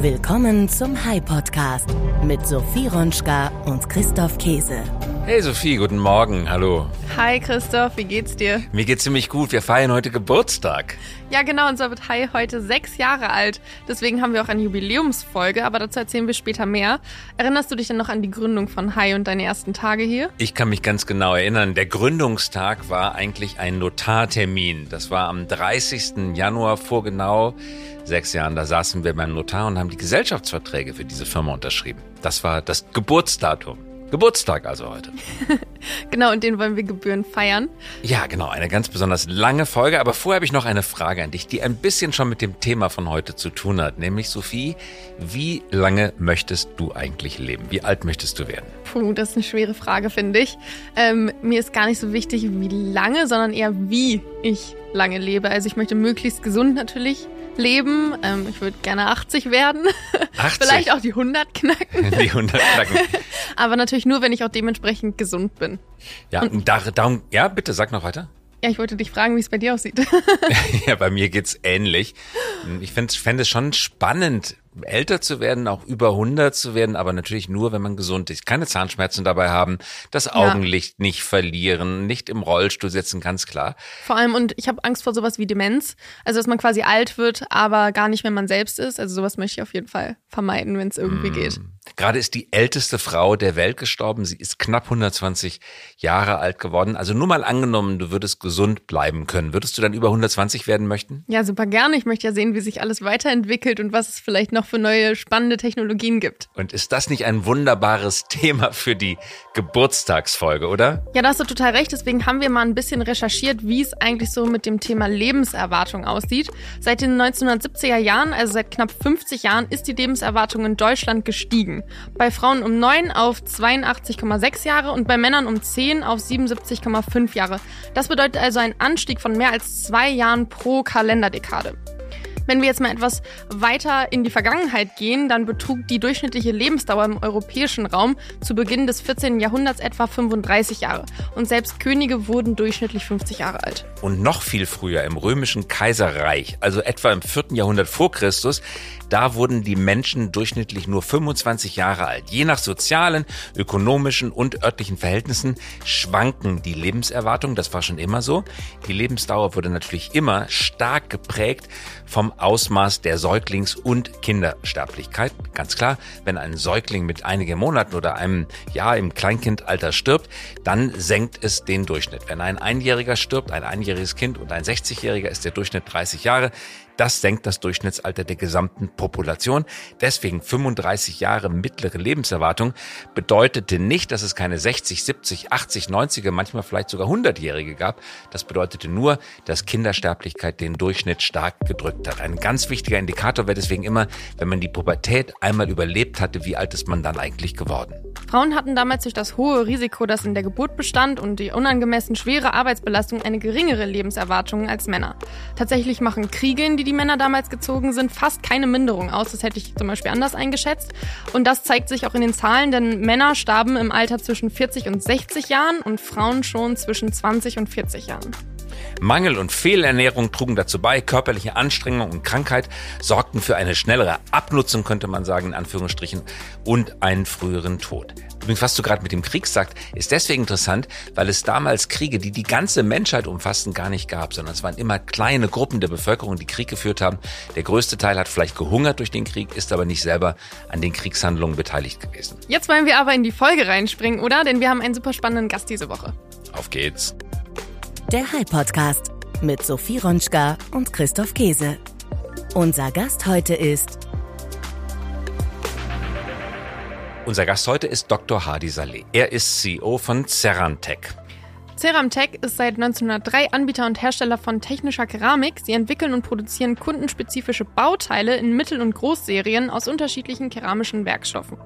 Willkommen zum High Podcast mit Sophie Ronschka und Christoph Käse. Hey Sophie, guten Morgen, hallo. Hi Christoph, wie geht's dir? Mir geht's ziemlich gut, wir feiern heute Geburtstag. Ja genau, unser wird Hi heute sechs Jahre alt. Deswegen haben wir auch eine Jubiläumsfolge, aber dazu erzählen wir später mehr. Erinnerst du dich denn noch an die Gründung von Hi und deine ersten Tage hier? Ich kann mich ganz genau erinnern, der Gründungstag war eigentlich ein Notartermin. Das war am 30. Januar vor genau sechs Jahren, da saßen wir beim Notar und haben die Gesellschaftsverträge für diese Firma unterschrieben. Das war das Geburtsdatum. Geburtstag also heute. genau, und den wollen wir Gebühren feiern. Ja, genau, eine ganz besonders lange Folge. Aber vorher habe ich noch eine Frage an dich, die ein bisschen schon mit dem Thema von heute zu tun hat. Nämlich, Sophie, wie lange möchtest du eigentlich leben? Wie alt möchtest du werden? Puh, das ist eine schwere Frage, finde ich. Ähm, mir ist gar nicht so wichtig, wie lange, sondern eher, wie ich lange lebe. Also ich möchte möglichst gesund natürlich leben. Ähm, ich würde gerne 80 werden. 80? Vielleicht auch die 100 knacken. Die 100 knacken. Aber natürlich nur, wenn ich auch dementsprechend gesund bin. Ja, und darum, ja, bitte sag noch weiter. Ja, ich wollte dich fragen, wie es bei dir aussieht. ja, bei mir geht's ähnlich. Ich fände es schon spannend, älter zu werden, auch über 100 zu werden, aber natürlich nur, wenn man gesund ist. Keine Zahnschmerzen dabei haben, das Augenlicht ja. nicht verlieren, nicht im Rollstuhl sitzen, ganz klar. Vor allem, und ich habe Angst vor sowas wie Demenz. Also, dass man quasi alt wird, aber gar nicht mehr man selbst ist. Also, sowas möchte ich auf jeden Fall vermeiden, wenn es irgendwie mm. geht. Gerade ist die älteste Frau der Welt gestorben. Sie ist knapp 120 Jahre alt geworden. Also nur mal angenommen, du würdest gesund bleiben können. Würdest du dann über 120 werden möchten? Ja, super gerne. Ich möchte ja sehen, wie sich alles weiterentwickelt und was es vielleicht noch für neue spannende Technologien gibt. Und ist das nicht ein wunderbares Thema für die Geburtstagsfolge, oder? Ja, da hast du total recht. Deswegen haben wir mal ein bisschen recherchiert, wie es eigentlich so mit dem Thema Lebenserwartung aussieht. Seit den 1970er Jahren, also seit knapp 50 Jahren, ist die Lebenserwartung in Deutschland gestiegen. Bei Frauen um 9 auf 82,6 Jahre und bei Männern um 10 auf 77,5 Jahre. Das bedeutet also einen Anstieg von mehr als zwei Jahren pro Kalenderdekade. Wenn wir jetzt mal etwas weiter in die Vergangenheit gehen, dann betrug die durchschnittliche Lebensdauer im europäischen Raum zu Beginn des 14. Jahrhunderts etwa 35 Jahre. Und selbst Könige wurden durchschnittlich 50 Jahre alt. Und noch viel früher im römischen Kaiserreich, also etwa im 4. Jahrhundert vor Christus, da wurden die Menschen durchschnittlich nur 25 Jahre alt. Je nach sozialen, ökonomischen und örtlichen Verhältnissen schwanken die Lebenserwartungen. Das war schon immer so. Die Lebensdauer wurde natürlich immer stark geprägt vom Ausmaß der Säuglings- und Kindersterblichkeit. Ganz klar, wenn ein Säugling mit einigen Monaten oder einem Jahr im Kleinkindalter stirbt, dann senkt es den Durchschnitt. Wenn ein Einjähriger stirbt, ein einjähriges Kind und ein 60-Jähriger ist der Durchschnitt 30 Jahre. Das senkt das Durchschnittsalter der gesamten Population. Deswegen 35 Jahre mittlere Lebenserwartung bedeutete nicht, dass es keine 60, 70, 80, 90er, manchmal vielleicht sogar 100-Jährige gab. Das bedeutete nur, dass Kindersterblichkeit den Durchschnitt stark gedrückt hat. Ein ganz wichtiger Indikator wäre deswegen immer, wenn man die Pubertät einmal überlebt hatte, wie alt ist man dann eigentlich geworden? Frauen hatten damals durch das hohe Risiko, das in der Geburt bestand und die unangemessen schwere Arbeitsbelastung eine geringere Lebenserwartung als Männer. Tatsächlich machen Kriege, in die die Männer damals gezogen sind, fast keine Minderung aus. Das hätte ich zum Beispiel anders eingeschätzt. Und das zeigt sich auch in den Zahlen, denn Männer starben im Alter zwischen 40 und 60 Jahren und Frauen schon zwischen 20 und 40 Jahren. Mangel und Fehlernährung trugen dazu bei, körperliche Anstrengung und Krankheit sorgten für eine schnellere Abnutzung, könnte man sagen, in Anführungsstrichen, und einen früheren Tod. Übrigens, was du gerade mit dem Krieg sagst, ist deswegen interessant, weil es damals Kriege, die die ganze Menschheit umfassten, gar nicht gab, sondern es waren immer kleine Gruppen der Bevölkerung, die Krieg geführt haben. Der größte Teil hat vielleicht gehungert durch den Krieg, ist aber nicht selber an den Kriegshandlungen beteiligt gewesen. Jetzt wollen wir aber in die Folge reinspringen, oder? Denn wir haben einen super spannenden Gast diese Woche. Auf geht's. Der High Podcast mit Sophie Ronschka und Christoph Käse. Unser Gast heute ist Unser Gast heute ist Dr. Hadi Saleh. Er ist CEO von Cerantech. Ceramtech ist seit 1903 Anbieter und Hersteller von technischer Keramik. Sie entwickeln und produzieren kundenspezifische Bauteile in Mittel- und Großserien aus unterschiedlichen keramischen Werkstoffen.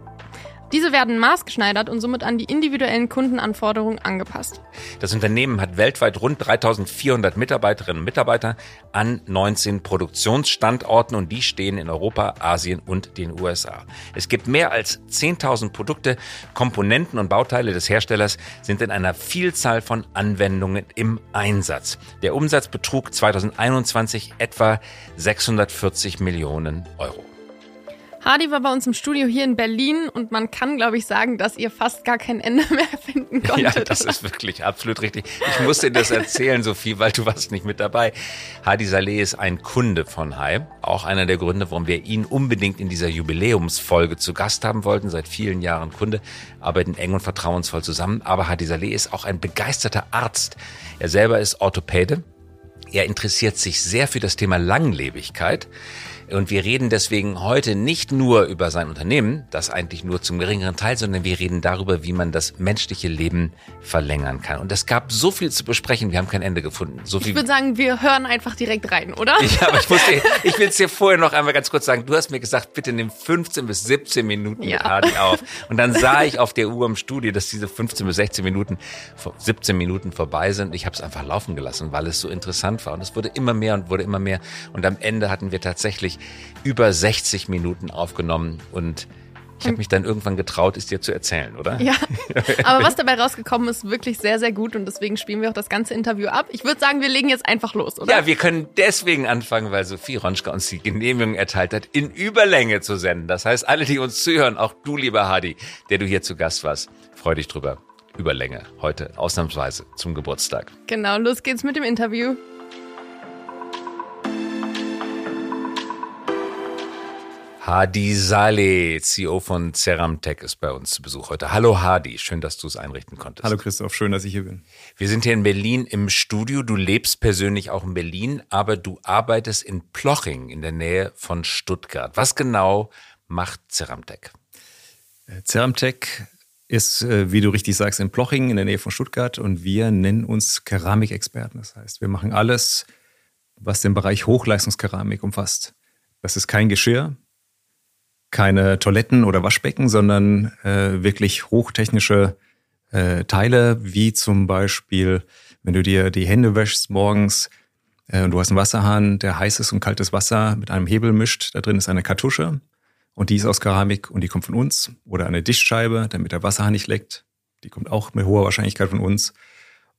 Diese werden maßgeschneidert und somit an die individuellen Kundenanforderungen angepasst. Das Unternehmen hat weltweit rund 3400 Mitarbeiterinnen und Mitarbeiter an 19 Produktionsstandorten und die stehen in Europa, Asien und den USA. Es gibt mehr als 10.000 Produkte, Komponenten und Bauteile des Herstellers sind in einer Vielzahl von Anwendungen im Einsatz. Der Umsatz betrug 2021 etwa 640 Millionen Euro. Hardy war bei uns im Studio hier in Berlin und man kann, glaube ich, sagen, dass ihr fast gar kein Ende mehr finden konntet. Ja, das ist wirklich absolut richtig. Ich musste dir das erzählen, Sophie, weil du warst nicht mit dabei. Hardy Saleh ist ein Kunde von Hai. Auch einer der Gründe, warum wir ihn unbedingt in dieser Jubiläumsfolge zu Gast haben wollten. Seit vielen Jahren Kunde, arbeiten eng und vertrauensvoll zusammen. Aber Hardy Saleh ist auch ein begeisterter Arzt. Er selber ist Orthopäde. Er interessiert sich sehr für das Thema Langlebigkeit. Und wir reden deswegen heute nicht nur über sein Unternehmen, das eigentlich nur zum geringeren Teil, sondern wir reden darüber, wie man das menschliche Leben verlängern kann. Und es gab so viel zu besprechen, wir haben kein Ende gefunden. So ich würde sagen, wir hören einfach direkt rein, oder? Ja, aber ich, muss dir, ich will es dir vorher noch einmal ganz kurz sagen. Du hast mir gesagt, bitte nimm 15 bis 17 Minuten ja. mit Hardy auf. Und dann sah ich auf der Uhr im Studio, dass diese 15 bis 16 Minuten, 17 Minuten vorbei sind. Ich habe es einfach laufen gelassen, weil es so interessant war. Und es wurde immer mehr und wurde immer mehr. Und am Ende hatten wir tatsächlich über 60 Minuten aufgenommen und ich habe mich dann irgendwann getraut, es dir zu erzählen, oder? Ja. Aber was dabei rausgekommen ist, wirklich sehr, sehr gut und deswegen spielen wir auch das ganze Interview ab. Ich würde sagen, wir legen jetzt einfach los, oder? Ja, wir können deswegen anfangen, weil Sophie Ronschka uns die Genehmigung erteilt hat, in Überlänge zu senden. Das heißt, alle, die uns zuhören, auch du, lieber Hadi, der du hier zu Gast warst, freu dich drüber. Überlänge heute ausnahmsweise zum Geburtstag. Genau, los geht's mit dem Interview. Hadi Saleh, CEO von Ceramtech, ist bei uns zu Besuch heute. Hallo Hadi, schön, dass du es einrichten konntest. Hallo Christoph, schön, dass ich hier bin. Wir sind hier in Berlin im Studio. Du lebst persönlich auch in Berlin, aber du arbeitest in Ploching in der Nähe von Stuttgart. Was genau macht Ceramtech? Äh, Ceramtech ist, äh, wie du richtig sagst, in Ploching in der Nähe von Stuttgart und wir nennen uns Keramikexperten. Das heißt, wir machen alles, was den Bereich Hochleistungskeramik umfasst. Das ist kein Geschirr, keine Toiletten oder Waschbecken, sondern äh, wirklich hochtechnische äh, Teile, wie zum Beispiel, wenn du dir die Hände wäschst morgens äh, und du hast einen Wasserhahn, der heißes und kaltes Wasser mit einem Hebel mischt. Da drin ist eine Kartusche und die ist aus Keramik und die kommt von uns. Oder eine Dichtscheibe, damit der Wasserhahn nicht leckt. Die kommt auch mit hoher Wahrscheinlichkeit von uns.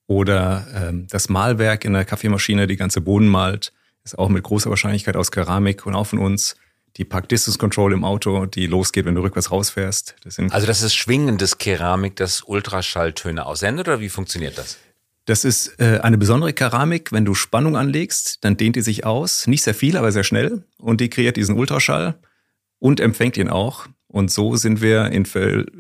Oder ähm, das Malwerk in der Kaffeemaschine, die ganze Boden malt, ist auch mit großer Wahrscheinlichkeit aus Keramik und auch von uns die Park Distance Control im Auto, die losgeht, wenn du rückwärts rausfährst. Das also das ist schwingendes Keramik, das Ultraschalltöne aussendet oder wie funktioniert das? Das ist äh, eine besondere Keramik. Wenn du Spannung anlegst, dann dehnt die sich aus. Nicht sehr viel, aber sehr schnell. Und die kreiert diesen Ultraschall und empfängt ihn auch. Und so sind wir in,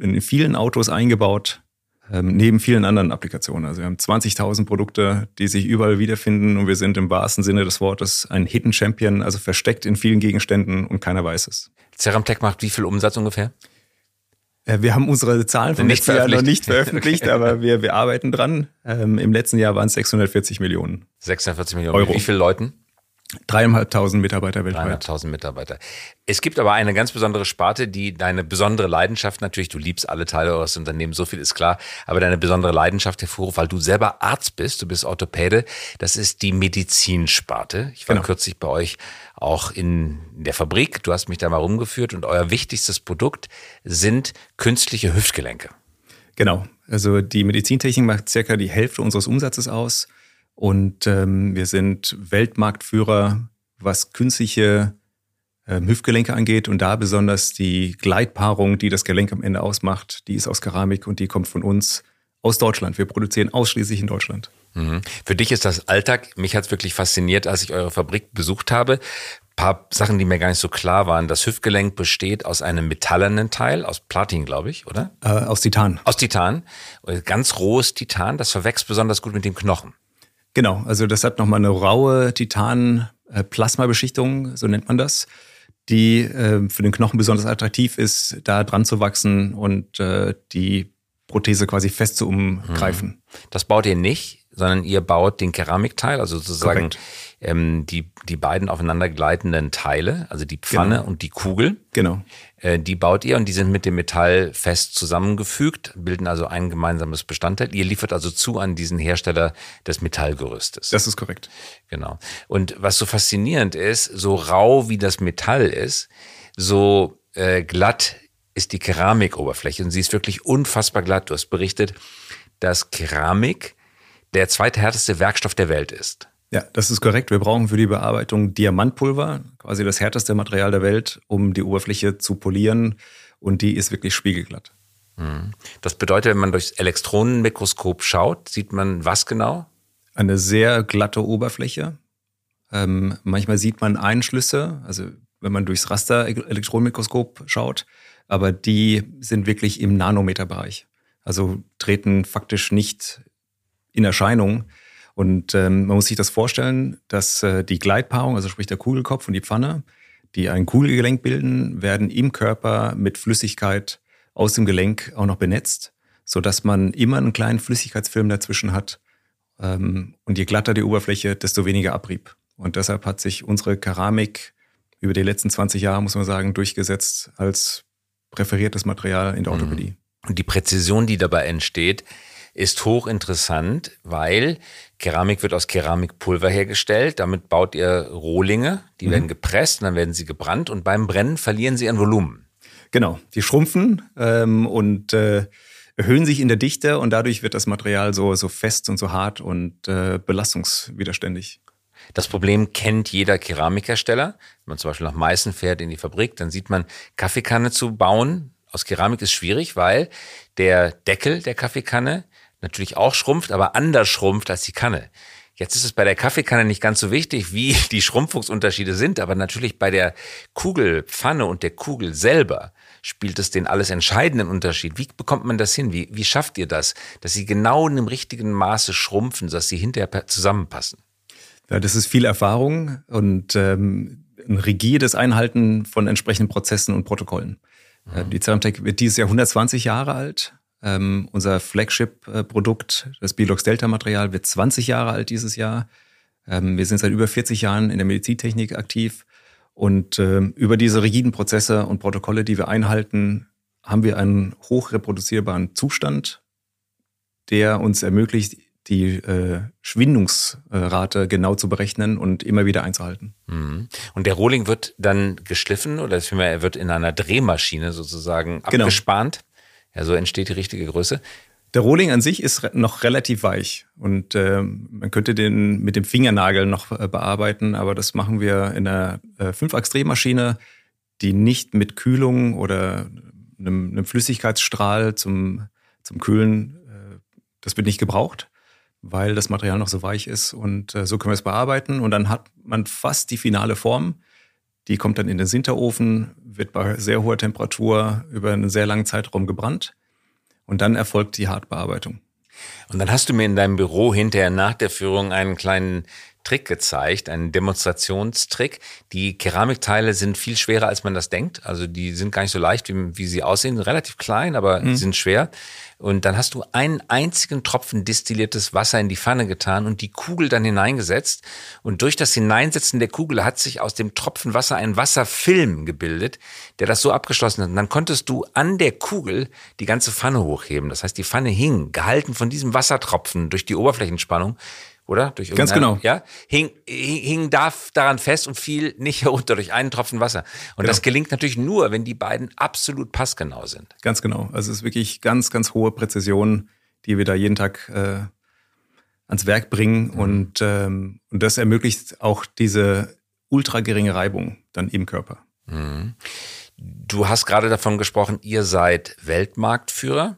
in vielen Autos eingebaut, ähm, neben vielen anderen Applikationen. Also wir haben 20.000 Produkte, die sich überall wiederfinden und wir sind im wahrsten Sinne des Wortes ein Hidden Champion, also versteckt in vielen Gegenständen und keiner weiß es. Ceramtech macht wie viel Umsatz ungefähr? Äh, wir haben unsere Zahlen vom letzten Jahr noch nicht veröffentlicht, aber wir, wir arbeiten dran. Ähm, Im letzten Jahr waren es 640 Millionen. 640 Millionen Euro. Wie viele Leuten? Dreieinhalbtausend Mitarbeiter weltweit. Dreieinhalbtausend Mitarbeiter. Es gibt aber eine ganz besondere Sparte, die deine besondere Leidenschaft natürlich, du liebst alle Teile eures Unternehmens, so viel ist klar, aber deine besondere Leidenschaft hervorruft, weil du selber Arzt bist, du bist Orthopäde, das ist die Medizinsparte. Ich war genau. kürzlich bei euch auch in der Fabrik, du hast mich da mal rumgeführt und euer wichtigstes Produkt sind künstliche Hüftgelenke. Genau, also die Medizintechnik macht circa die Hälfte unseres Umsatzes aus. Und ähm, wir sind Weltmarktführer, was künstliche ähm, Hüftgelenke angeht. Und da besonders die Gleitpaarung, die das Gelenk am Ende ausmacht, die ist aus Keramik und die kommt von uns aus Deutschland. Wir produzieren ausschließlich in Deutschland. Mhm. Für dich ist das Alltag. Mich hat es wirklich fasziniert, als ich eure Fabrik besucht habe. Ein paar Sachen, die mir gar nicht so klar waren. Das Hüftgelenk besteht aus einem metallenen Teil, aus Platin, glaube ich, oder? Äh, aus Titan. Aus Titan. Ganz rohes Titan. Das verwächst besonders gut mit dem Knochen. Genau, also das hat nochmal eine raue Titan-Plasmabeschichtung, so nennt man das, die äh, für den Knochen besonders attraktiv ist, da dran zu wachsen und äh, die Prothese quasi fest zu umgreifen. Hm. Das baut ihr nicht, sondern ihr baut den Keramikteil, also sozusagen ähm, die, die beiden aufeinander gleitenden Teile, also die Pfanne genau. und die Kugel. Genau. Äh, die baut ihr und die sind mit dem Metall fest zusammengefügt, bilden also ein gemeinsames Bestandteil. Ihr liefert also zu an diesen Hersteller des Metallgerüstes. Das ist korrekt. Genau. Und was so faszinierend ist, so rau wie das Metall ist, so äh, glatt ist die Keramikoberfläche und sie ist wirklich unfassbar glatt. Du hast berichtet, dass Keramik der zweithärteste Werkstoff der Welt ist. Ja, das ist korrekt. Wir brauchen für die Bearbeitung Diamantpulver, quasi das härteste Material der Welt, um die Oberfläche zu polieren. Und die ist wirklich spiegelglatt. Mhm. Das bedeutet, wenn man durchs Elektronenmikroskop schaut, sieht man was genau? Eine sehr glatte Oberfläche. Ähm, manchmal sieht man Einschlüsse, also wenn man durchs Raster-Elektronenmikroskop schaut, aber die sind wirklich im Nanometerbereich. Also treten faktisch nicht in Erscheinung. Und ähm, man muss sich das vorstellen, dass äh, die Gleitpaarung, also sprich der Kugelkopf und die Pfanne, die ein Kugelgelenk bilden, werden im Körper mit Flüssigkeit aus dem Gelenk auch noch benetzt, sodass man immer einen kleinen Flüssigkeitsfilm dazwischen hat. Ähm, und je glatter die Oberfläche, desto weniger Abrieb. Und deshalb hat sich unsere Keramik über die letzten 20 Jahre, muss man sagen, durchgesetzt als präferiertes Material in der mhm. Orthopädie. Und die Präzision, die dabei entsteht, ist hochinteressant, weil Keramik wird aus Keramikpulver hergestellt. Damit baut ihr Rohlinge, die mhm. werden gepresst und dann werden sie gebrannt und beim Brennen verlieren sie ihren Volumen. Genau, die schrumpfen ähm, und äh, erhöhen sich in der Dichte und dadurch wird das Material so, so fest und so hart und äh, belastungswiderständig. Das Problem kennt jeder Keramikhersteller. Wenn man zum Beispiel nach Meißen fährt in die Fabrik, dann sieht man, Kaffeekanne zu bauen aus Keramik ist schwierig, weil der Deckel der Kaffeekanne natürlich auch schrumpft, aber anders schrumpft als die Kanne. Jetzt ist es bei der Kaffeekanne nicht ganz so wichtig, wie die Schrumpfungsunterschiede sind, aber natürlich bei der Kugelpfanne und der Kugel selber spielt es den alles entscheidenden Unterschied. Wie bekommt man das hin? Wie, wie schafft ihr das, dass sie genau in dem richtigen Maße schrumpfen, dass sie hinterher zusammenpassen? Ja, das ist viel Erfahrung und ähm, ein rigides Einhalten von entsprechenden Prozessen und Protokollen. Mhm. Die Ceramtech wird dieses Jahr 120 Jahre alt ähm, unser Flagship-Produkt, das Bilox Delta-Material, wird 20 Jahre alt dieses Jahr. Ähm, wir sind seit über 40 Jahren in der Medizintechnik aktiv. Und ähm, über diese rigiden Prozesse und Protokolle, die wir einhalten, haben wir einen hochreproduzierbaren Zustand, der uns ermöglicht, die äh, Schwindungsrate genau zu berechnen und immer wieder einzuhalten. Mhm. Und der Rohling wird dann geschliffen oder er wird in einer Drehmaschine sozusagen genau. Ja, so entsteht die richtige Größe. Der Rohling an sich ist noch relativ weich und äh, man könnte den mit dem Fingernagel noch äh, bearbeiten, aber das machen wir in einer äh, Fünfachs-Drehmaschine, die nicht mit Kühlung oder einem, einem Flüssigkeitsstrahl zum, zum Kühlen, äh, das wird nicht gebraucht, weil das Material noch so weich ist und äh, so können wir es bearbeiten und dann hat man fast die finale Form. Die kommt dann in den Sinterofen, wird bei sehr hoher Temperatur über einen sehr langen Zeitraum gebrannt und dann erfolgt die Hartbearbeitung. Und dann hast du mir in deinem Büro hinterher nach der Führung einen kleinen Trick gezeigt, einen Demonstrationstrick. Die Keramikteile sind viel schwerer, als man das denkt. Also die sind gar nicht so leicht, wie, wie sie aussehen. Relativ klein, aber mhm. sind schwer. Und dann hast du einen einzigen Tropfen distilliertes Wasser in die Pfanne getan und die Kugel dann hineingesetzt. Und durch das Hineinsetzen der Kugel hat sich aus dem Tropfen Wasser ein Wasserfilm gebildet, der das so abgeschlossen hat. Und dann konntest du an der Kugel die ganze Pfanne hochheben. Das heißt, die Pfanne hing, gehalten von diesem Wassertropfen durch die Oberflächenspannung, oder? Durch Ganz genau. Ja, hing, hing, da daran fest und fiel nicht herunter durch einen Tropfen Wasser. Und genau. das gelingt natürlich nur, wenn die beiden absolut passgenau sind. Ganz genau. Also es ist wirklich ganz, ganz hohe Präzision, die wir da jeden Tag äh, ans Werk bringen. Mhm. Und, ähm, und das ermöglicht auch diese ultra geringe Reibung dann im Körper. Mhm. Du hast gerade davon gesprochen, ihr seid Weltmarktführer.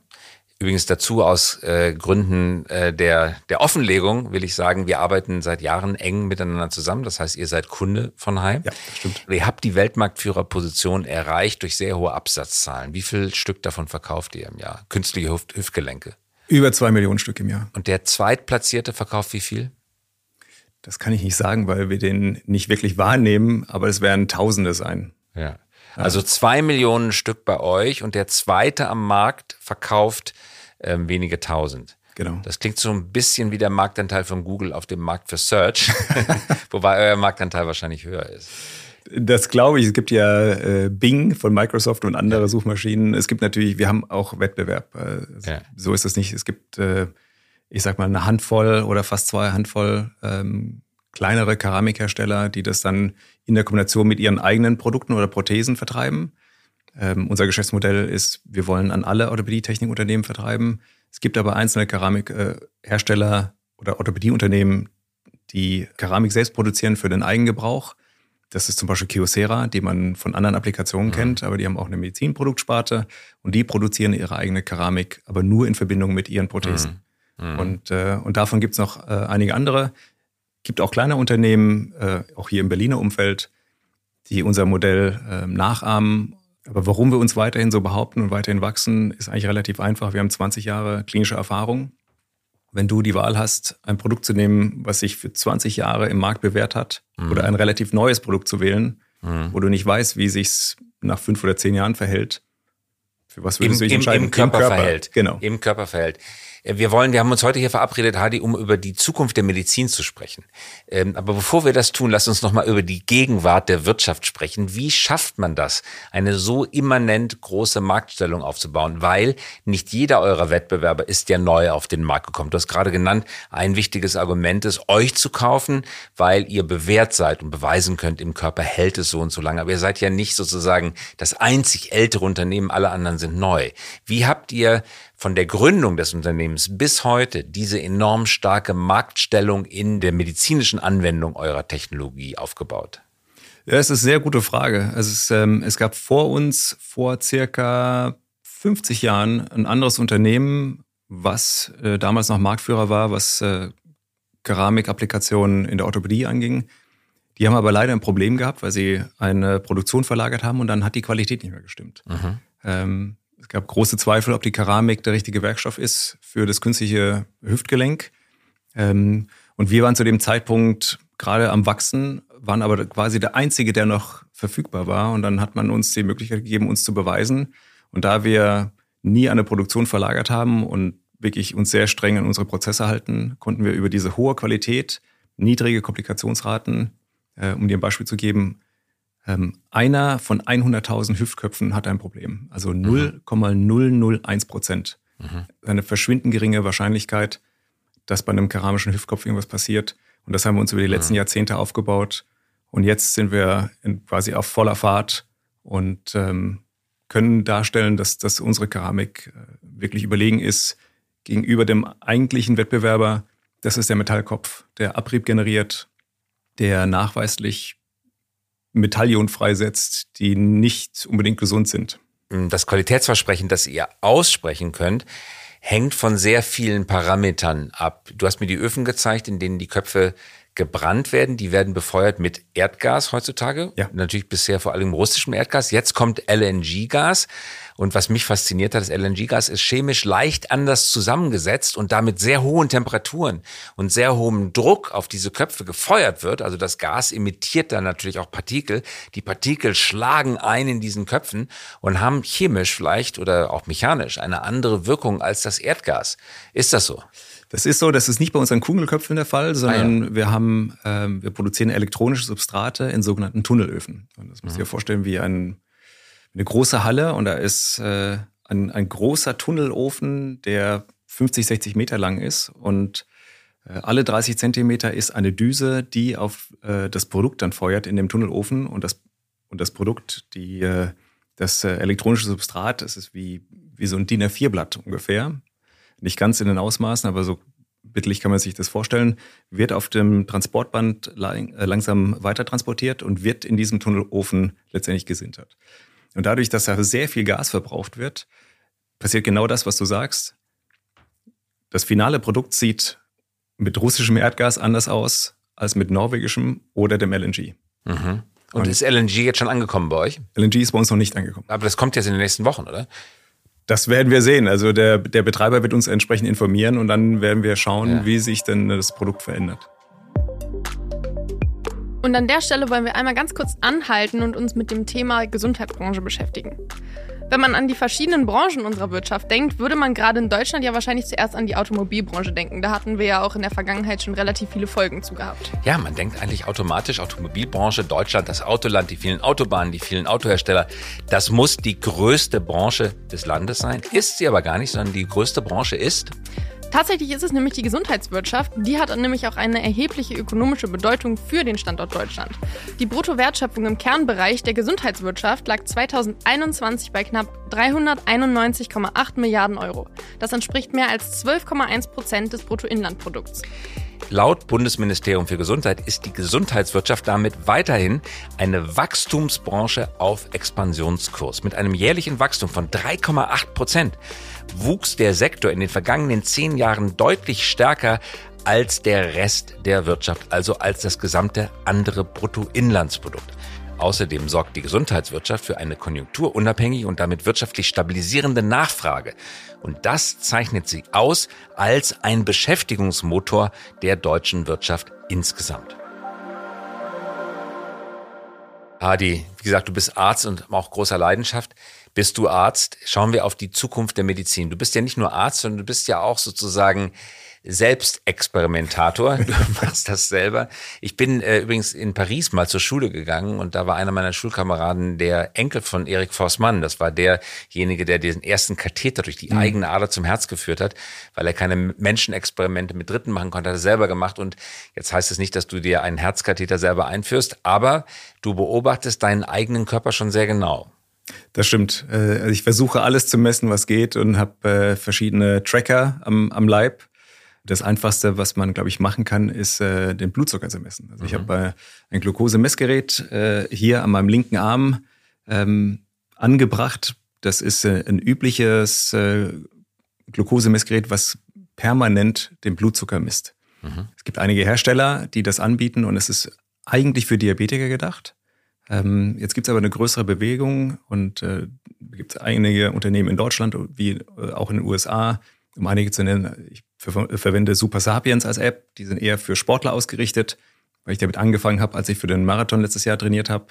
Übrigens dazu aus äh, Gründen äh, der, der Offenlegung will ich sagen, wir arbeiten seit Jahren eng miteinander zusammen. Das heißt, ihr seid Kunde von Heim. Ja, stimmt. Ihr habt die Weltmarktführerposition erreicht durch sehr hohe Absatzzahlen. Wie viel Stück davon verkauft ihr im Jahr? Künstliche Hüft Hüftgelenke? Über zwei Millionen Stück im Jahr. Und der Zweitplatzierte verkauft wie viel? Das kann ich nicht sagen, weil wir den nicht wirklich wahrnehmen, aber es werden Tausende sein. Ja. Also zwei Millionen Stück bei euch und der zweite am Markt verkauft ähm, wenige tausend. Genau. Das klingt so ein bisschen wie der Marktanteil von Google auf dem Markt für Search, wobei euer Marktanteil wahrscheinlich höher ist. Das glaube ich. Es gibt ja äh, Bing von Microsoft und andere ja. Suchmaschinen. Es gibt natürlich, wir haben auch Wettbewerb. Äh, ja. So ist es nicht. Es gibt, äh, ich sag mal, eine Handvoll oder fast zwei Handvoll ähm, kleinere Keramikhersteller, die das dann in der Kombination mit ihren eigenen Produkten oder Prothesen vertreiben. Ähm, unser Geschäftsmodell ist, wir wollen an alle Orthopädie-Technikunternehmen vertreiben. Es gibt aber einzelne Keramikhersteller oder Orthopädieunternehmen, die Keramik selbst produzieren für den Eigengebrauch. Das ist zum Beispiel Kyocera, die man von anderen Applikationen mhm. kennt, aber die haben auch eine Medizinproduktsparte und die produzieren ihre eigene Keramik, aber nur in Verbindung mit ihren Prothesen. Mhm. Mhm. Und, äh, und davon gibt es noch äh, einige andere. Gibt auch kleine Unternehmen, äh, auch hier im Berliner Umfeld, die unser Modell äh, nachahmen. Aber warum wir uns weiterhin so behaupten und weiterhin wachsen, ist eigentlich relativ einfach. Wir haben 20 Jahre klinische Erfahrung wenn du die Wahl hast, ein Produkt zu nehmen, was sich für 20 Jahre im Markt bewährt hat, mhm. oder ein relativ neues Produkt zu wählen, mhm. wo du nicht weißt, wie sich's nach fünf oder zehn Jahren verhält, für was würdest Im, du dich entscheiden? Im Körper, Im Körper verhält. Genau. Im Körper verhält. Wir wollen, wir haben uns heute hier verabredet, Hadi, um über die Zukunft der Medizin zu sprechen. Ähm, aber bevor wir das tun, lass uns nochmal über die Gegenwart der Wirtschaft sprechen. Wie schafft man das, eine so immanent große Marktstellung aufzubauen? Weil nicht jeder eurer Wettbewerber ist ja neu auf den Markt gekommen. Du hast gerade genannt, ein wichtiges Argument ist, euch zu kaufen, weil ihr bewährt seid und beweisen könnt, im Körper hält es so und so lange. Aber ihr seid ja nicht sozusagen das einzig ältere Unternehmen, alle anderen sind neu. Wie habt ihr von der Gründung des Unternehmens bis heute diese enorm starke Marktstellung in der medizinischen Anwendung eurer Technologie aufgebaut? Ja, es ist eine sehr gute Frage. Es, ähm, es gab vor uns vor circa 50 Jahren ein anderes Unternehmen, was äh, damals noch Marktführer war, was äh, Keramikapplikationen in der Orthopädie anging. Die haben aber leider ein Problem gehabt, weil sie eine Produktion verlagert haben und dann hat die Qualität nicht mehr gestimmt. Mhm. Ähm, es gab große Zweifel, ob die Keramik der richtige Werkstoff ist für das künstliche Hüftgelenk. Ähm, und wir waren zu dem Zeitpunkt gerade am Wachsen, waren aber quasi der Einzige, der noch verfügbar war. Und dann hat man uns die Möglichkeit gegeben, uns zu beweisen. Und da wir nie eine Produktion verlagert haben und wirklich uns sehr streng an unsere Prozesse halten, konnten wir über diese hohe Qualität, niedrige Komplikationsraten, äh, um dir ein Beispiel zu geben, ähm, einer von 100.000 Hüftköpfen hat ein Problem. Also 0,001 Prozent. Mhm. Eine verschwindend geringe Wahrscheinlichkeit, dass bei einem keramischen Hüftkopf irgendwas passiert. Und das haben wir uns über die letzten mhm. Jahrzehnte aufgebaut. Und jetzt sind wir in, quasi auf voller Fahrt und ähm, können darstellen, dass, dass unsere Keramik äh, wirklich überlegen ist gegenüber dem eigentlichen Wettbewerber. Das ist der Metallkopf, der Abrieb generiert, der nachweislich Metallion freisetzt, die nicht unbedingt gesund sind. Das Qualitätsversprechen, das ihr aussprechen könnt, hängt von sehr vielen Parametern ab. Du hast mir die Öfen gezeigt, in denen die Köpfe gebrannt werden. Die werden befeuert mit Erdgas heutzutage. Ja. Natürlich bisher vor allem russischem Erdgas. Jetzt kommt LNG-Gas. Und was mich fasziniert hat, das LNG-Gas ist chemisch leicht anders zusammengesetzt und damit sehr hohen Temperaturen und sehr hohem Druck auf diese Köpfe gefeuert wird. Also das Gas emittiert dann natürlich auch Partikel. Die Partikel schlagen ein in diesen Köpfen und haben chemisch vielleicht oder auch mechanisch eine andere Wirkung als das Erdgas. Ist das so? Das ist so, das ist nicht bei unseren Kugelköpfen der Fall, sondern ah, ja. wir haben, ähm, wir produzieren elektronische Substrate in sogenannten Tunnelöfen. Und das müsst ihr mhm. vorstellen wie ein, eine große Halle und da ist äh, ein, ein großer Tunnelofen, der 50, 60 Meter lang ist und äh, alle 30 Zentimeter ist eine Düse, die auf äh, das Produkt dann feuert in dem Tunnelofen und das, und das Produkt, die, äh, das äh, elektronische Substrat, das ist wie, wie so ein DIN A4-Blatt ungefähr. Nicht ganz in den Ausmaßen, aber so bittlich kann man sich das vorstellen, wird auf dem Transportband äh, langsam weiter transportiert und wird in diesem Tunnelofen letztendlich gesintert. Und dadurch, dass da sehr viel Gas verbraucht wird, passiert genau das, was du sagst. Das finale Produkt sieht mit russischem Erdgas anders aus als mit norwegischem oder dem LNG. Mhm. Und, Und ist LNG jetzt schon angekommen bei euch? LNG ist bei uns noch nicht angekommen. Aber das kommt jetzt in den nächsten Wochen, oder? Das werden wir sehen. Also der, der Betreiber wird uns entsprechend informieren und dann werden wir schauen, ja. wie sich denn das Produkt verändert. Und an der Stelle wollen wir einmal ganz kurz anhalten und uns mit dem Thema Gesundheitsbranche beschäftigen. Wenn man an die verschiedenen Branchen unserer Wirtschaft denkt, würde man gerade in Deutschland ja wahrscheinlich zuerst an die Automobilbranche denken. Da hatten wir ja auch in der Vergangenheit schon relativ viele Folgen zu gehabt. Ja, man denkt eigentlich automatisch Automobilbranche, Deutschland, das Autoland, die vielen Autobahnen, die vielen Autohersteller. Das muss die größte Branche des Landes sein. Ist sie aber gar nicht, sondern die größte Branche ist Tatsächlich ist es nämlich die Gesundheitswirtschaft. Die hat nämlich auch eine erhebliche ökonomische Bedeutung für den Standort Deutschland. Die Bruttowertschöpfung im Kernbereich der Gesundheitswirtschaft lag 2021 bei knapp 391,8 Milliarden Euro. Das entspricht mehr als 12,1 Prozent des Bruttoinlandprodukts. Laut Bundesministerium für Gesundheit ist die Gesundheitswirtschaft damit weiterhin eine Wachstumsbranche auf Expansionskurs. Mit einem jährlichen Wachstum von 3,8 Prozent wuchs der Sektor in den vergangenen zehn Jahren deutlich stärker als der Rest der Wirtschaft, also als das gesamte andere Bruttoinlandsprodukt. Außerdem sorgt die Gesundheitswirtschaft für eine konjunkturunabhängige und damit wirtschaftlich stabilisierende Nachfrage. Und das zeichnet sie aus als ein Beschäftigungsmotor der deutschen Wirtschaft insgesamt. Hadi, wie gesagt, du bist Arzt und auch großer Leidenschaft. Bist du Arzt? Schauen wir auf die Zukunft der Medizin. Du bist ja nicht nur Arzt, sondern du bist ja auch sozusagen Selbstexperimentator. Du machst das selber. Ich bin äh, übrigens in Paris mal zur Schule gegangen und da war einer meiner Schulkameraden der Enkel von Erik Forssmann. Das war derjenige, der diesen ersten Katheter durch die mhm. eigene Ader zum Herz geführt hat, weil er keine Menschenexperimente mit Dritten machen konnte, hat er selber gemacht. Und jetzt heißt es nicht, dass du dir einen Herzkatheter selber einführst, aber du beobachtest deinen eigenen Körper schon sehr genau. Das stimmt. Äh, also ich versuche alles zu messen, was geht und habe äh, verschiedene Tracker am, am Leib das Einfachste, was man, glaube ich, machen kann, ist äh, den Blutzucker zu messen. Also mhm. ich habe äh, ein Glukosemessgerät äh, hier an meinem linken Arm ähm, angebracht. Das ist äh, ein übliches äh, Glukosemessgerät, was permanent den Blutzucker misst. Mhm. Es gibt einige Hersteller, die das anbieten und es ist eigentlich für Diabetiker gedacht. Ähm, jetzt gibt es aber eine größere Bewegung und äh, gibt es einige Unternehmen in Deutschland wie äh, auch in den USA, um einige zu nennen. Ich ver verwende Super Sapiens als App. Die sind eher für Sportler ausgerichtet, weil ich damit angefangen habe, als ich für den Marathon letztes Jahr trainiert habe,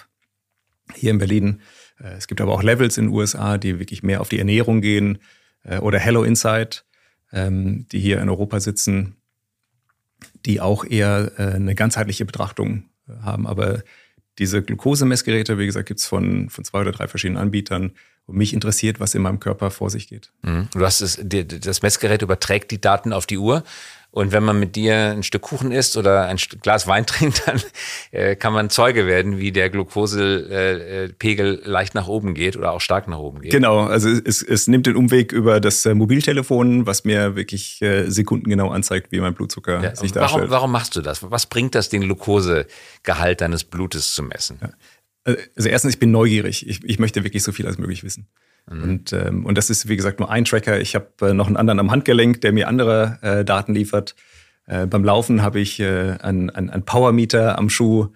hier in Berlin. Äh, es gibt aber auch Levels in den USA, die wirklich mehr auf die Ernährung gehen. Äh, oder Hello Insight, ähm, die hier in Europa sitzen, die auch eher äh, eine ganzheitliche Betrachtung haben. Aber diese Glukosemessgeräte, wie gesagt, gibt's von, von zwei oder drei verschiedenen Anbietern. Und mich interessiert, was in meinem Körper vor sich geht. Mhm. Du hast es, das Messgerät überträgt die Daten auf die Uhr. Und wenn man mit dir ein Stück Kuchen isst oder ein Glas Wein trinkt, dann äh, kann man Zeuge werden, wie der Glukosepegel äh, leicht nach oben geht oder auch stark nach oben geht. Genau, also es, es nimmt den Umweg über das äh, Mobiltelefon, was mir wirklich äh, sekundengenau anzeigt, wie mein Blutzucker ja, sich darstellt. Warum, warum machst du das? Was bringt das, den Glukosegehalt deines Blutes zu messen? Ja. Also erstens, ich bin neugierig. Ich, ich möchte wirklich so viel als möglich wissen. Mhm. Und, ähm, und das ist, wie gesagt, nur ein Tracker. Ich habe äh, noch einen anderen am Handgelenk, der mir andere äh, Daten liefert. Äh, beim Laufen habe ich äh, einen, einen, einen Powermeter am Schuh,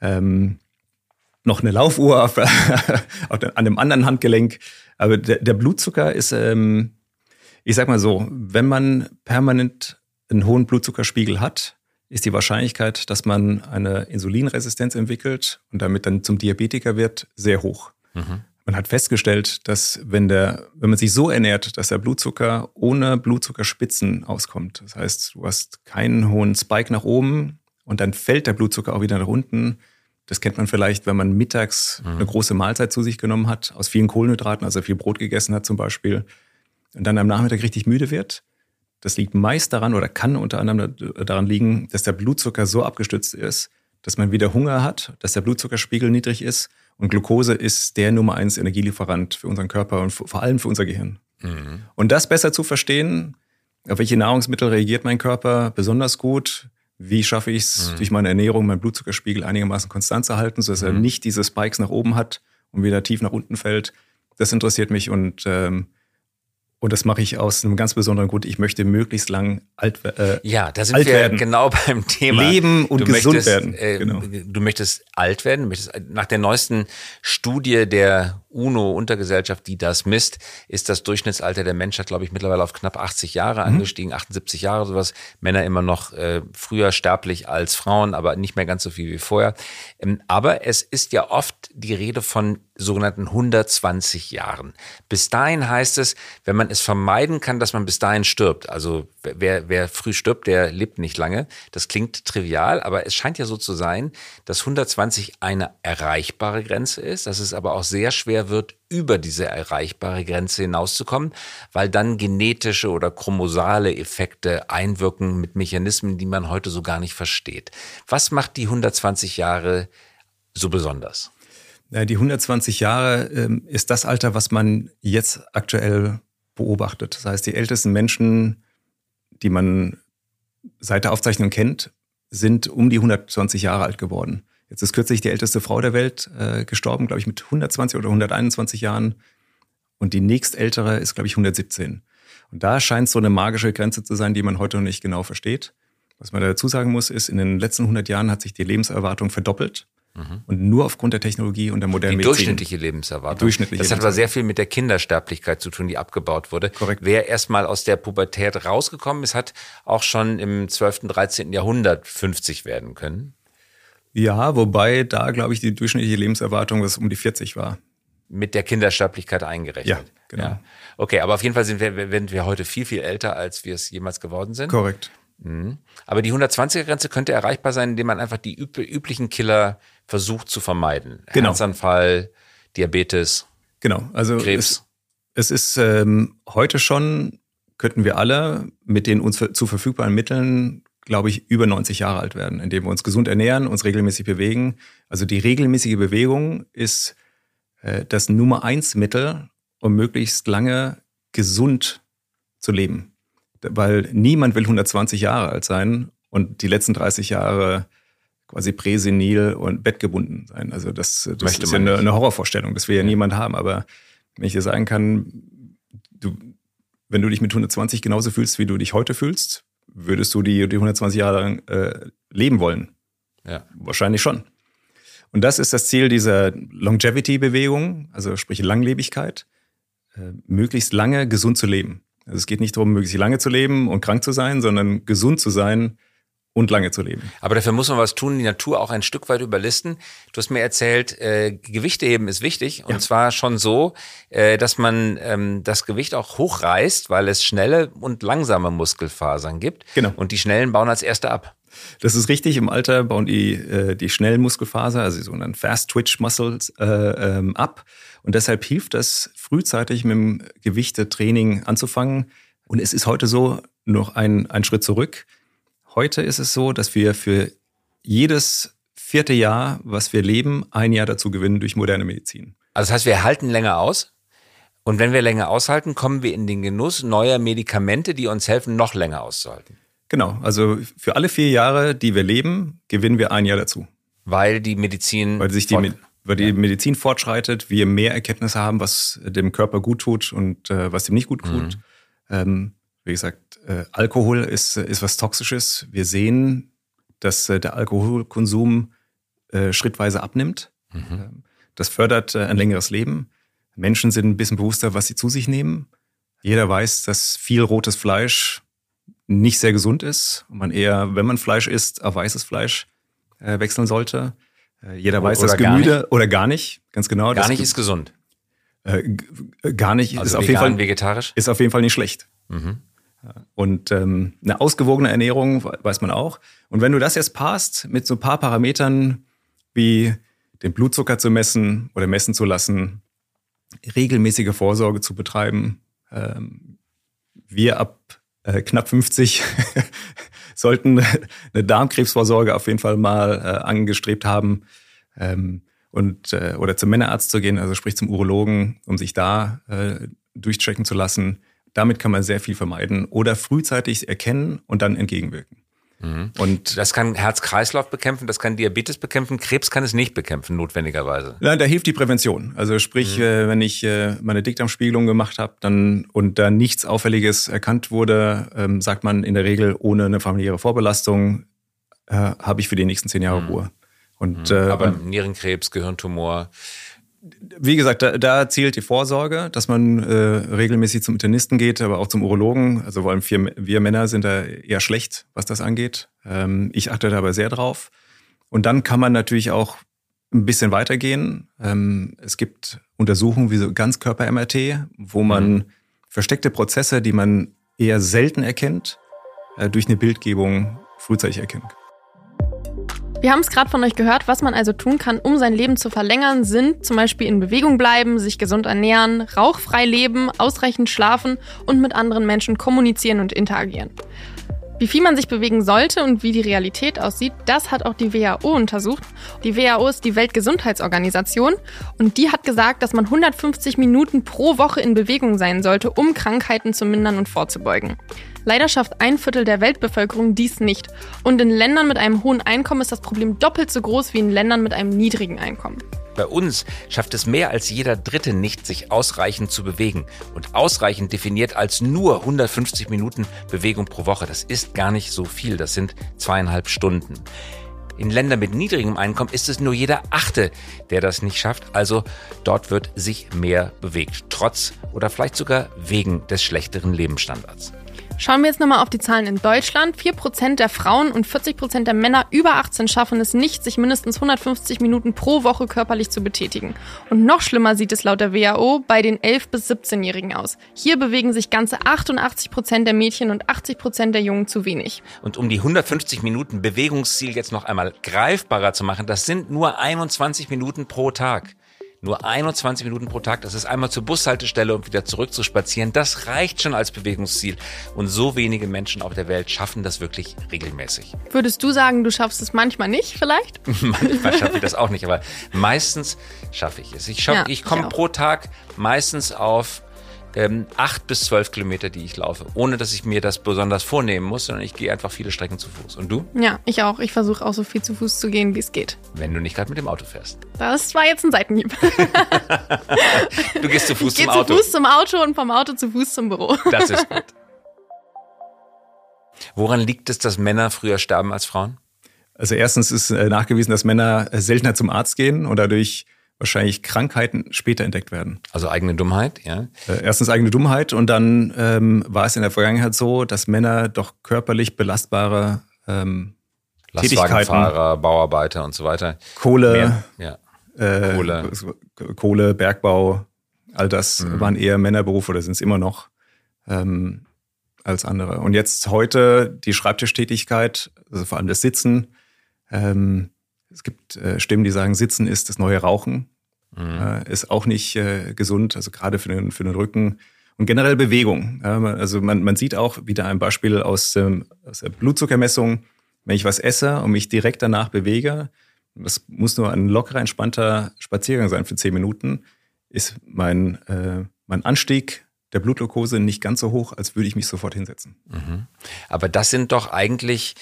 ähm, noch eine Laufuhr auf, an einem anderen Handgelenk. Aber der, der Blutzucker ist, ähm, ich sag mal so, wenn man permanent einen hohen Blutzuckerspiegel hat, ist die Wahrscheinlichkeit, dass man eine Insulinresistenz entwickelt und damit dann zum Diabetiker wird, sehr hoch. Mhm. Man hat festgestellt, dass wenn der, wenn man sich so ernährt, dass der Blutzucker ohne Blutzuckerspitzen auskommt, das heißt, du hast keinen hohen Spike nach oben und dann fällt der Blutzucker auch wieder nach unten. Das kennt man vielleicht, wenn man mittags mhm. eine große Mahlzeit zu sich genommen hat, aus vielen Kohlenhydraten, also viel Brot gegessen hat zum Beispiel, und dann am Nachmittag richtig müde wird. Das liegt meist daran oder kann unter anderem daran liegen, dass der Blutzucker so abgestützt ist, dass man wieder Hunger hat, dass der Blutzuckerspiegel niedrig ist und Glucose ist der Nummer eins Energielieferant für unseren Körper und vor allem für unser Gehirn. Mhm. Und das besser zu verstehen, auf welche Nahrungsmittel reagiert mein Körper besonders gut, wie schaffe ich es mhm. durch meine Ernährung, meinen Blutzuckerspiegel einigermaßen konstant zu halten, sodass mhm. er nicht diese Spikes nach oben hat und wieder tief nach unten fällt. Das interessiert mich und ähm, und das mache ich aus einem ganz besonderen Grund. Ich möchte möglichst lang alt, äh, ja, da sind wir werden. genau beim Thema. Leben und du gesund möchtest, werden. Äh, genau. Du möchtest alt werden. Du möchtest, nach der neuesten Studie der UNO-Untergesellschaft, die das misst, ist das Durchschnittsalter der Menschheit, glaube ich, mittlerweile auf knapp 80 Jahre mhm. angestiegen, 78 Jahre sowas. Männer immer noch äh, früher sterblich als Frauen, aber nicht mehr ganz so viel wie vorher. Ähm, aber es ist ja oft die Rede von sogenannten 120 Jahren. Bis dahin heißt es, wenn man es vermeiden kann, dass man bis dahin stirbt, also wer, wer früh stirbt, der lebt nicht lange. Das klingt trivial, aber es scheint ja so zu sein, dass 120 eine erreichbare Grenze ist, dass es aber auch sehr schwer schwer wird, über diese erreichbare Grenze hinauszukommen, weil dann genetische oder chromosale Effekte einwirken mit Mechanismen, die man heute so gar nicht versteht. Was macht die 120 Jahre so besonders? Die 120 Jahre ähm, ist das Alter, was man jetzt aktuell beobachtet. Das heißt, die ältesten Menschen, die man seit der Aufzeichnung kennt, sind um die 120 Jahre alt geworden. Jetzt ist kürzlich die älteste Frau der Welt äh, gestorben, glaube ich, mit 120 oder 121 Jahren. Und die nächstältere ist, glaube ich, 117. Und da scheint so eine magische Grenze zu sein, die man heute noch nicht genau versteht. Was man dazu sagen muss, ist, in den letzten 100 Jahren hat sich die Lebenserwartung verdoppelt. Mhm. Und nur aufgrund der Technologie und der modernen die Medizin. durchschnittliche Lebenserwartung. Die durchschnittliche das hat aber sehr viel mit der Kindersterblichkeit zu tun, die abgebaut wurde. Korrekt. Wer erstmal aus der Pubertät rausgekommen ist, hat auch schon im 12., 13. Jahrhundert 50 werden können. Ja, wobei da, glaube ich, die durchschnittliche Lebenserwartung was um die 40 war. Mit der Kindersterblichkeit eingerechnet. Ja, genau. Ja. Okay, aber auf jeden Fall sind wir, sind wir heute viel, viel älter, als wir es jemals geworden sind. Korrekt. Mhm. Aber die 120er-Grenze könnte erreichbar sein, indem man einfach die üblichen Killer versucht zu vermeiden. Genau. Herzanfall, Diabetes, genau. also Krebs. Es, es ist ähm, heute schon, könnten wir alle mit den uns zu verfügbaren Mitteln, glaube ich, über 90 Jahre alt werden, indem wir uns gesund ernähren, uns regelmäßig bewegen. Also die regelmäßige Bewegung ist äh, das Nummer eins Mittel, um möglichst lange gesund zu leben. Weil niemand will 120 Jahre alt sein und die letzten 30 Jahre quasi präsenil und bettgebunden sein. Also das, das ist ja eine, eine, Horrorvorstellung, das will ja, ja niemand haben. Aber wenn ich dir sagen kann, du, wenn du dich mit 120 genauso fühlst, wie du dich heute fühlst, würdest du die, die 120 Jahre lang äh, leben wollen? Ja. Wahrscheinlich schon. Und das ist das Ziel dieser Longevity-Bewegung, also sprich Langlebigkeit, äh, möglichst lange gesund zu leben. Also es geht nicht darum, möglichst lange zu leben und krank zu sein, sondern gesund zu sein, und lange zu leben. Aber dafür muss man was tun, die Natur auch ein Stück weit überlisten. Du hast mir erzählt, äh, Gewichte heben ist wichtig und ja. zwar schon so, äh, dass man ähm, das Gewicht auch hochreißt, weil es schnelle und langsame Muskelfasern gibt. Genau. Und die schnellen bauen als erste ab. Das ist richtig. Im Alter bauen die äh, die schnellen Muskelfaser, also die sogenannten Fast Twitch Muscles, äh, ähm, ab. Und deshalb hilft das frühzeitig mit dem Gewichtetraining anzufangen. Und es ist heute so noch ein, ein Schritt zurück Heute ist es so, dass wir für jedes vierte Jahr, was wir leben, ein Jahr dazu gewinnen durch moderne Medizin. Also das heißt, wir halten länger aus. Und wenn wir länger aushalten, kommen wir in den Genuss neuer Medikamente, die uns helfen, noch länger auszuhalten. Genau, also für alle vier Jahre, die wir leben, gewinnen wir ein Jahr dazu. Weil die Medizin. Weil sich die, weil die ja. Medizin fortschreitet, wir mehr Erkenntnisse haben, was dem Körper gut tut und äh, was dem nicht gut tut. Mhm. Ähm, wie gesagt, äh, Alkohol ist, ist was Toxisches. Wir sehen, dass äh, der Alkoholkonsum äh, schrittweise abnimmt. Mhm. Ähm, das fördert äh, ein längeres Leben. Menschen sind ein bisschen bewusster, was sie zu sich nehmen. Jeder weiß, dass viel rotes Fleisch nicht sehr gesund ist und man eher, wenn man Fleisch isst, auf weißes Fleisch äh, wechseln sollte. Äh, jeder weiß, dass Gemüse oder gar nicht, ganz genau. Gar nicht ist gesund. Äh, gar nicht also ist auf jeden Fall vegetarisch ist auf jeden Fall nicht schlecht. Mhm. Und ähm, eine ausgewogene Ernährung weiß man auch. Und wenn du das jetzt passt mit so ein paar Parametern wie den Blutzucker zu messen oder messen zu lassen, regelmäßige Vorsorge zu betreiben, ähm, wir ab äh, knapp 50 sollten eine Darmkrebsvorsorge auf jeden Fall mal äh, angestrebt haben ähm, und äh, oder zum Männerarzt zu gehen, also sprich zum Urologen, um sich da äh, durchchecken zu lassen damit kann man sehr viel vermeiden oder frühzeitig erkennen und dann entgegenwirken. Mhm. Und das kann Herz-Kreislauf bekämpfen, das kann Diabetes bekämpfen, Krebs kann es nicht bekämpfen, notwendigerweise. Nein, da hilft die Prävention. Also sprich, mhm. äh, wenn ich äh, meine Dickdarmspiegelung gemacht habe dann und da nichts Auffälliges erkannt wurde, ähm, sagt man in der Regel ohne eine familiäre Vorbelastung, äh, habe ich für die nächsten zehn Jahre mhm. Ruhe. Und, mhm. Aber Nierenkrebs, Gehirntumor, wie gesagt, da, da zählt die Vorsorge, dass man äh, regelmäßig zum Internisten geht, aber auch zum Urologen. Also vor allem wir, wir Männer sind da eher schlecht, was das angeht. Ähm, ich achte da aber sehr drauf. Und dann kann man natürlich auch ein bisschen weitergehen. Ähm, es gibt Untersuchungen wie so Ganzkörper-MRT, wo man mhm. versteckte Prozesse, die man eher selten erkennt, äh, durch eine Bildgebung frühzeitig erkennen kann. Wir haben es gerade von euch gehört, was man also tun kann, um sein Leben zu verlängern, sind zum Beispiel in Bewegung bleiben, sich gesund ernähren, rauchfrei leben, ausreichend schlafen und mit anderen Menschen kommunizieren und interagieren. Wie viel man sich bewegen sollte und wie die Realität aussieht, das hat auch die WHO untersucht. Die WHO ist die Weltgesundheitsorganisation und die hat gesagt, dass man 150 Minuten pro Woche in Bewegung sein sollte, um Krankheiten zu mindern und vorzubeugen. Leider schafft ein Viertel der Weltbevölkerung dies nicht. Und in Ländern mit einem hohen Einkommen ist das Problem doppelt so groß wie in Ländern mit einem niedrigen Einkommen. Bei uns schafft es mehr als jeder Dritte nicht, sich ausreichend zu bewegen. Und ausreichend definiert als nur 150 Minuten Bewegung pro Woche. Das ist gar nicht so viel. Das sind zweieinhalb Stunden. In Ländern mit niedrigem Einkommen ist es nur jeder Achte, der das nicht schafft. Also dort wird sich mehr bewegt. Trotz oder vielleicht sogar wegen des schlechteren Lebensstandards. Schauen wir jetzt nochmal auf die Zahlen in Deutschland. 4% der Frauen und 40% der Männer über 18 schaffen es nicht, sich mindestens 150 Minuten pro Woche körperlich zu betätigen. Und noch schlimmer sieht es laut der WHO bei den 11- bis 17-Jährigen aus. Hier bewegen sich ganze 88% der Mädchen und 80% der Jungen zu wenig. Und um die 150 Minuten Bewegungsziel jetzt noch einmal greifbarer zu machen, das sind nur 21 Minuten pro Tag. Nur 21 Minuten pro Tag, das ist einmal zur Bushaltestelle und wieder zurück zu spazieren. Das reicht schon als Bewegungsziel. Und so wenige Menschen auf der Welt schaffen das wirklich regelmäßig. Würdest du sagen, du schaffst es manchmal nicht, vielleicht? manchmal schaffe ich das auch nicht, aber meistens schaffe ich es. Ich, ja, ich komme pro Tag meistens auf ähm, acht bis zwölf Kilometer, die ich laufe, ohne dass ich mir das besonders vornehmen muss, sondern ich gehe einfach viele Strecken zu Fuß. Und du? Ja, ich auch. Ich versuche auch so viel zu Fuß zu gehen, wie es geht. Wenn du nicht gerade mit dem Auto fährst. Das war jetzt ein Seitenhieb. du gehst zu Fuß ich zum Auto. Ich gehe zu Fuß zum Auto und vom Auto zu Fuß zum Büro. Das ist gut. Woran liegt es, dass Männer früher sterben als Frauen? Also erstens ist äh, nachgewiesen, dass Männer seltener zum Arzt gehen und dadurch wahrscheinlich Krankheiten später entdeckt werden. Also eigene Dummheit, ja? Äh, erstens eigene Dummheit und dann ähm, war es in der Vergangenheit so, dass Männer doch körperlich belastbare ähm, Lastwagenfahrer, Bauarbeiter und so weiter. Kohle, ja. äh, Kohle. Kohle, Bergbau, all das mhm. waren eher Männerberufe oder sind es immer noch ähm, als andere. Und jetzt heute die Schreibtischtätigkeit, also vor allem das Sitzen. Ähm, es gibt äh, Stimmen, die sagen, Sitzen ist das neue Rauchen. Mhm. Äh, ist auch nicht äh, gesund, also gerade für den, für den Rücken. Und generell Bewegung. also man, man sieht auch wieder ein Beispiel aus, ähm, aus der Blutzuckermessung. Wenn ich was esse und mich direkt danach bewege, das muss nur ein lockerer, entspannter Spaziergang sein für zehn Minuten, ist mein, äh, mein Anstieg der Blutglucose nicht ganz so hoch, als würde ich mich sofort hinsetzen. Mhm. Aber das sind doch eigentlich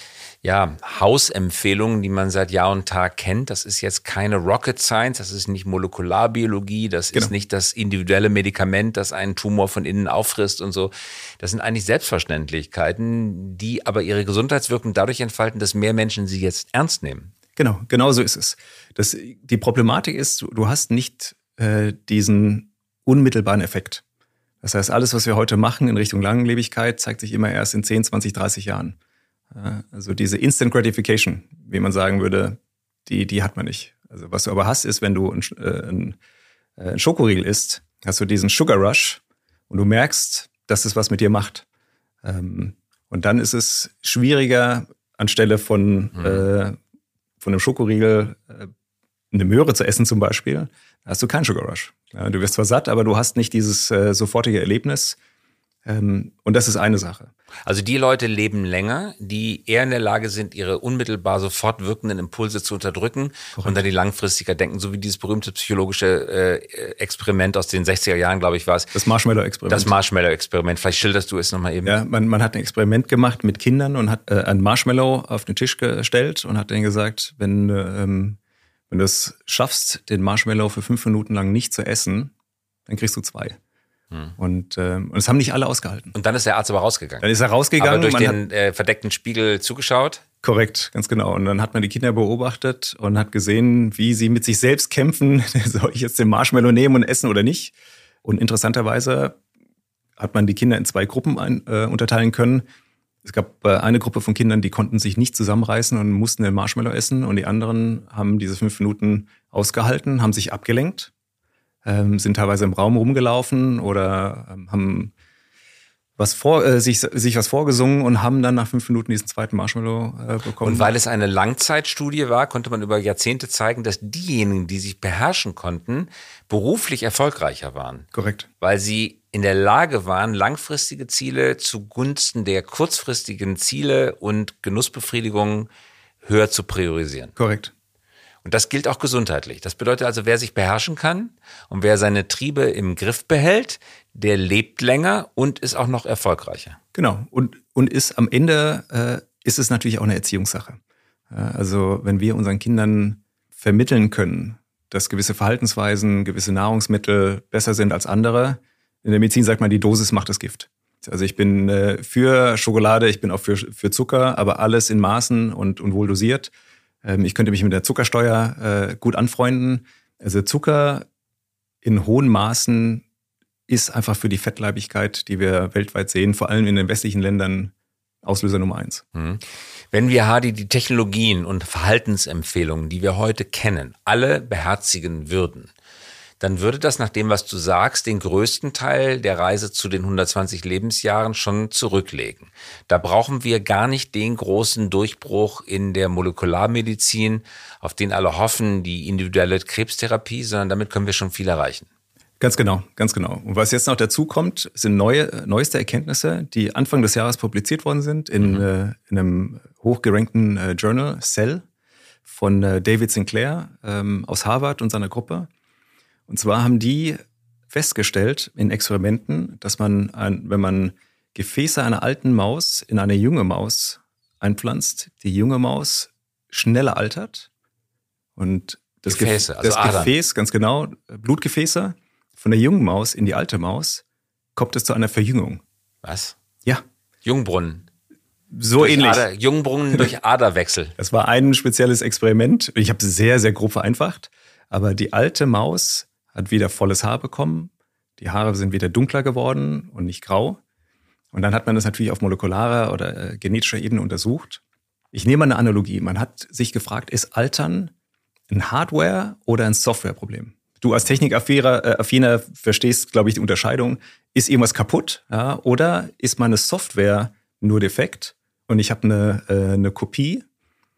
ja, Hausempfehlungen, die man seit Jahr und Tag kennt. Das ist jetzt keine Rocket Science, das ist nicht Molekularbiologie, das genau. ist nicht das individuelle Medikament, das einen Tumor von innen auffrisst und so. Das sind eigentlich Selbstverständlichkeiten, die aber ihre Gesundheitswirkung dadurch entfalten, dass mehr Menschen sie jetzt ernst nehmen. Genau, genau so ist es. Das, die Problematik ist, du hast nicht äh, diesen unmittelbaren Effekt. Das heißt, alles, was wir heute machen in Richtung Langlebigkeit, zeigt sich immer erst in 10, 20, 30 Jahren. Also diese Instant Gratification, wie man sagen würde, die, die hat man nicht. Also was du aber hast, ist, wenn du ein, äh, ein, äh, ein Schokoriegel isst, hast du diesen Sugar Rush und du merkst, dass es was mit dir macht. Ähm, und dann ist es schwieriger, anstelle von, mhm. äh, von einem Schokoriegel äh, eine Möhre zu essen zum Beispiel, hast du keinen Sugar Rush. Du wirst zwar satt, aber du hast nicht dieses äh, sofortige Erlebnis. Ähm, und das ist eine Sache. Also die Leute leben länger, die eher in der Lage sind, ihre unmittelbar sofort wirkenden Impulse zu unterdrücken Korrekt. und dann die langfristiger denken, so wie dieses berühmte psychologische äh, Experiment aus den 60er Jahren, glaube ich, war es. Das Marshmallow-Experiment. Das Marshmallow-Experiment. Vielleicht schilderst du es nochmal eben. Ja, man, man hat ein Experiment gemacht mit Kindern und hat äh, ein Marshmallow auf den Tisch gestellt und hat denen gesagt, wenn, ähm, wenn du es schaffst, den Marshmallow für fünf Minuten lang nicht zu essen, dann kriegst du zwei. Hm. Und, ähm, und das haben nicht alle ausgehalten. Und dann ist der Arzt aber rausgegangen. Dann ist er rausgegangen. Aber durch den hat, äh, verdeckten Spiegel zugeschaut. Korrekt, ganz genau. Und dann hat man die Kinder beobachtet und hat gesehen, wie sie mit sich selbst kämpfen. Soll ich jetzt den Marshmallow nehmen und essen oder nicht? Und interessanterweise hat man die Kinder in zwei Gruppen ein, äh, unterteilen können. Es gab äh, eine Gruppe von Kindern, die konnten sich nicht zusammenreißen und mussten den Marshmallow essen. Und die anderen haben diese fünf Minuten ausgehalten, haben sich abgelenkt ähm, sind teilweise im Raum rumgelaufen oder ähm, haben was vor, äh, sich, sich was vorgesungen und haben dann nach fünf Minuten diesen zweiten Marshmallow äh, bekommen. Und weil es eine Langzeitstudie war, konnte man über Jahrzehnte zeigen, dass diejenigen, die sich beherrschen konnten, beruflich erfolgreicher waren. Korrekt. Weil sie in der Lage waren, langfristige Ziele zugunsten der kurzfristigen Ziele und Genussbefriedigung höher zu priorisieren. Korrekt. Und das gilt auch gesundheitlich. Das bedeutet also, wer sich beherrschen kann und wer seine Triebe im Griff behält, der lebt länger und ist auch noch erfolgreicher. Genau. Und, und ist am Ende, äh, ist es natürlich auch eine Erziehungssache. Also wenn wir unseren Kindern vermitteln können, dass gewisse Verhaltensweisen, gewisse Nahrungsmittel besser sind als andere, in der Medizin sagt man, die Dosis macht das Gift. Also ich bin äh, für Schokolade, ich bin auch für, für Zucker, aber alles in Maßen und, und wohl dosiert. Ähm, ich könnte mich mit der Zuckersteuer äh, gut anfreunden. Also Zucker in hohen Maßen ist einfach für die Fettleibigkeit, die wir weltweit sehen, vor allem in den westlichen Ländern, Auslöser Nummer eins. Mhm. Wenn wir, Hardy, die Technologien und Verhaltensempfehlungen, die wir heute kennen, alle beherzigen würden, dann würde das nach dem, was du sagst, den größten Teil der Reise zu den 120 Lebensjahren schon zurücklegen. Da brauchen wir gar nicht den großen Durchbruch in der Molekularmedizin, auf den alle hoffen, die individuelle Krebstherapie, sondern damit können wir schon viel erreichen. Ganz genau, ganz genau. Und was jetzt noch dazu kommt, sind neue, neueste Erkenntnisse, die Anfang des Jahres publiziert worden sind in, mhm. äh, in einem hochgerankten äh, Journal, Cell, von äh, David Sinclair ähm, aus Harvard und seiner Gruppe. Und zwar haben die festgestellt in Experimenten, dass man, ein, wenn man Gefäße einer alten Maus in eine junge Maus einpflanzt, die junge Maus schneller altert. Und das, Gefäße, also das Gefäß, ganz genau, Blutgefäße von der jungen Maus in die alte Maus, kommt es zu einer Verjüngung. Was? Ja. Jungbrunnen. So durch ähnlich. Ader, Jungbrunnen durch Aderwechsel. Das war ein spezielles Experiment. Ich habe es sehr, sehr grob vereinfacht. Aber die alte Maus hat wieder volles Haar bekommen. Die Haare sind wieder dunkler geworden und nicht grau. Und dann hat man das natürlich auf molekularer oder äh, genetischer Ebene untersucht. Ich nehme mal eine Analogie. Man hat sich gefragt, ist Altern ein Hardware- oder ein Softwareproblem? Du als Technikaffiner äh, verstehst, glaube ich, die Unterscheidung. Ist irgendwas kaputt ja, oder ist meine Software nur defekt und ich habe eine, äh, eine Kopie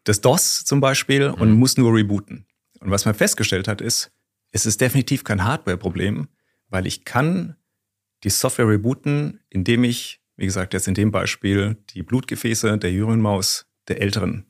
des DOS zum Beispiel und mhm. muss nur rebooten? Und was man festgestellt hat, ist, es ist definitiv kein Hardware-Problem, weil ich kann die Software rebooten, indem ich, wie gesagt, jetzt in dem Beispiel die Blutgefäße der jüngeren Maus der älteren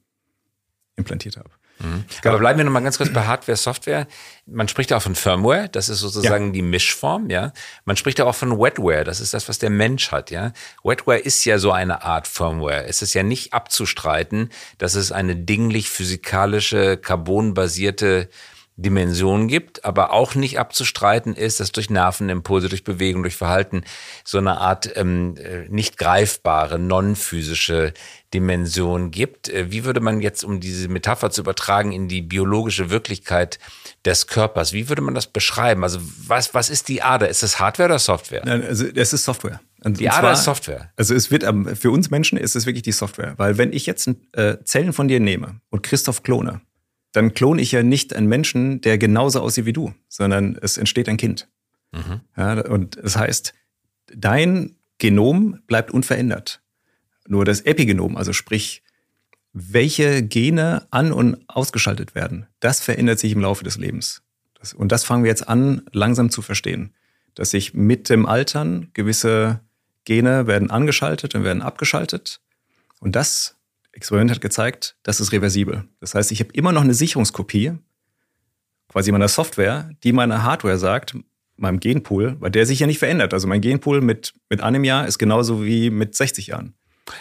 implantiert habe. Mhm. Aber bleiben wir nochmal ganz kurz bei Hardware, Software. Man spricht ja auch von Firmware, das ist sozusagen ja. die Mischform, ja. Man spricht ja auch von Wetware, das ist das, was der Mensch hat, ja. Wetware ist ja so eine Art Firmware. Es ist ja nicht abzustreiten, dass es eine dinglich physikalische, carbonbasierte Dimension gibt, aber auch nicht abzustreiten ist, dass durch Nervenimpulse, durch Bewegung, durch Verhalten so eine Art ähm, äh, nicht greifbare, non-physische Dimension gibt. Äh, wie würde man jetzt, um diese Metapher zu übertragen in die biologische Wirklichkeit des Körpers, wie würde man das beschreiben? Also was, was ist die Ader? Ist es Hardware oder Software? Nein, also es ist Software. Und die Ader ist Software. Also es wird für uns Menschen ist es wirklich die Software, weil wenn ich jetzt äh, Zellen von dir nehme und Christoph klone, dann klone ich ja nicht einen Menschen, der genauso aussieht wie du, sondern es entsteht ein Kind. Mhm. Ja, und das heißt, dein Genom bleibt unverändert. Nur das Epigenom, also sprich, welche Gene an- und ausgeschaltet werden, das verändert sich im Laufe des Lebens. Das, und das fangen wir jetzt an, langsam zu verstehen. Dass sich mit dem Altern gewisse Gene werden angeschaltet und werden abgeschaltet. Und das Experiment hat gezeigt, das ist reversibel. Das heißt, ich habe immer noch eine Sicherungskopie, quasi meiner Software, die meiner Hardware sagt, meinem Genpool, weil der sich ja nicht verändert. Also mein Genpool mit, mit einem Jahr ist genauso wie mit 60 Jahren.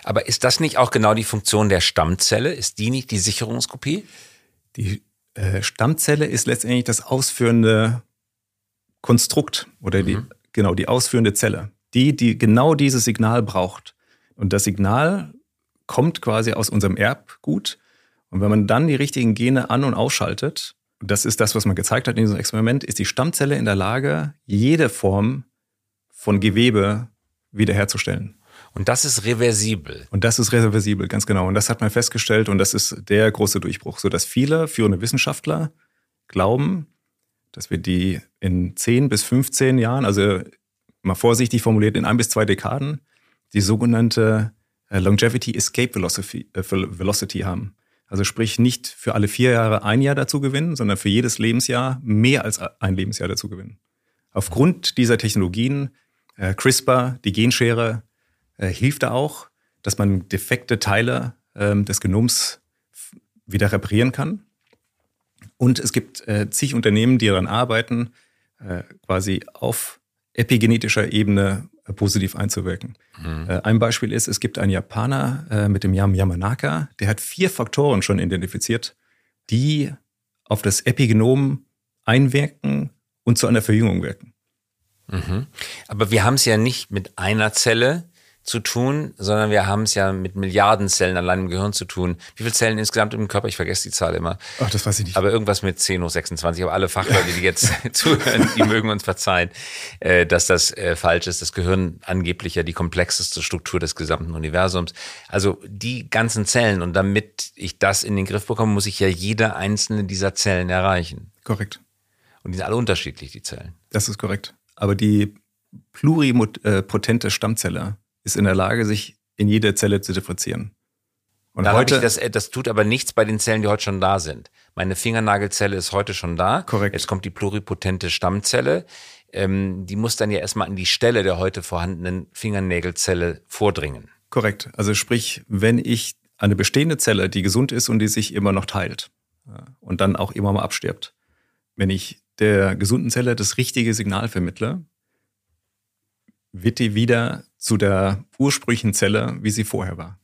Aber ist das nicht auch genau die Funktion der Stammzelle? Ist die nicht die Sicherungskopie? Die äh, Stammzelle ist letztendlich das ausführende Konstrukt oder die, mhm. genau, die ausführende Zelle. Die, die genau dieses Signal braucht. Und das Signal kommt quasi aus unserem Erbgut. Und wenn man dann die richtigen Gene an- und ausschaltet, das ist das, was man gezeigt hat in diesem Experiment, ist die Stammzelle in der Lage, jede Form von Gewebe wiederherzustellen. Und das ist reversibel. Und das ist reversibel, ganz genau. Und das hat man festgestellt und das ist der große Durchbruch, sodass viele führende Wissenschaftler glauben, dass wir die in 10 bis 15 Jahren, also mal vorsichtig formuliert, in ein bis zwei Dekaden, die sogenannte Longevity Escape Velocity, äh, Velocity haben. Also sprich nicht für alle vier Jahre ein Jahr dazu gewinnen, sondern für jedes Lebensjahr mehr als ein Lebensjahr dazu gewinnen. Aufgrund dieser Technologien Äh, CRISPR, die Genschere, äh, hilft da auch, dass man defekte Teile ähm, des Genoms wieder reparieren kann. Und es gibt äh, zig Unternehmen, die daran arbeiten, äh, quasi auf epigenetischer Ebene äh, positiv einzuwirken. Mhm. Äh, ein Beispiel ist, es gibt einen Japaner äh, mit dem Namen Yamanaka, der hat vier Faktoren schon identifiziert, die auf das Epigenom einwirken und zu einer Verjüngung wirken. Mhm. Aber wir haben es ja nicht mit einer Zelle, zu tun, sondern wir haben es ja mit Milliarden Zellen allein im Gehirn zu tun. Wie viele Zellen insgesamt im Körper? Ich vergesse die Zahl immer. Ach, das weiß ich nicht. Aber irgendwas mit 10 hoch 26. Aber alle Fachleute, die jetzt zuhören, die mögen uns verzeihen, äh, dass das äh, falsch ist. Das Gehirn angeblich ja die komplexeste Struktur des gesamten Universums. Also die ganzen Zellen. Und damit ich das in den Griff bekomme, muss ich ja jede einzelne dieser Zellen erreichen. Korrekt. Und die sind alle unterschiedlich, die Zellen. Das ist korrekt. Aber die pluripotente Stammzelle ist in der Lage, sich in jede Zelle zu differenzieren. Und da heute, das, das tut aber nichts bei den Zellen, die heute schon da sind. Meine Fingernagelzelle ist heute schon da. Korrekt. Jetzt kommt die pluripotente Stammzelle. Ähm, die muss dann ja erstmal an die Stelle der heute vorhandenen Fingernägelzelle vordringen. Korrekt. Also sprich, wenn ich eine bestehende Zelle, die gesund ist und die sich immer noch teilt und dann auch immer mal abstirbt, wenn ich der gesunden Zelle das richtige Signal vermittle, wird die wieder zu der ursprünglichen Zelle, wie sie vorher war.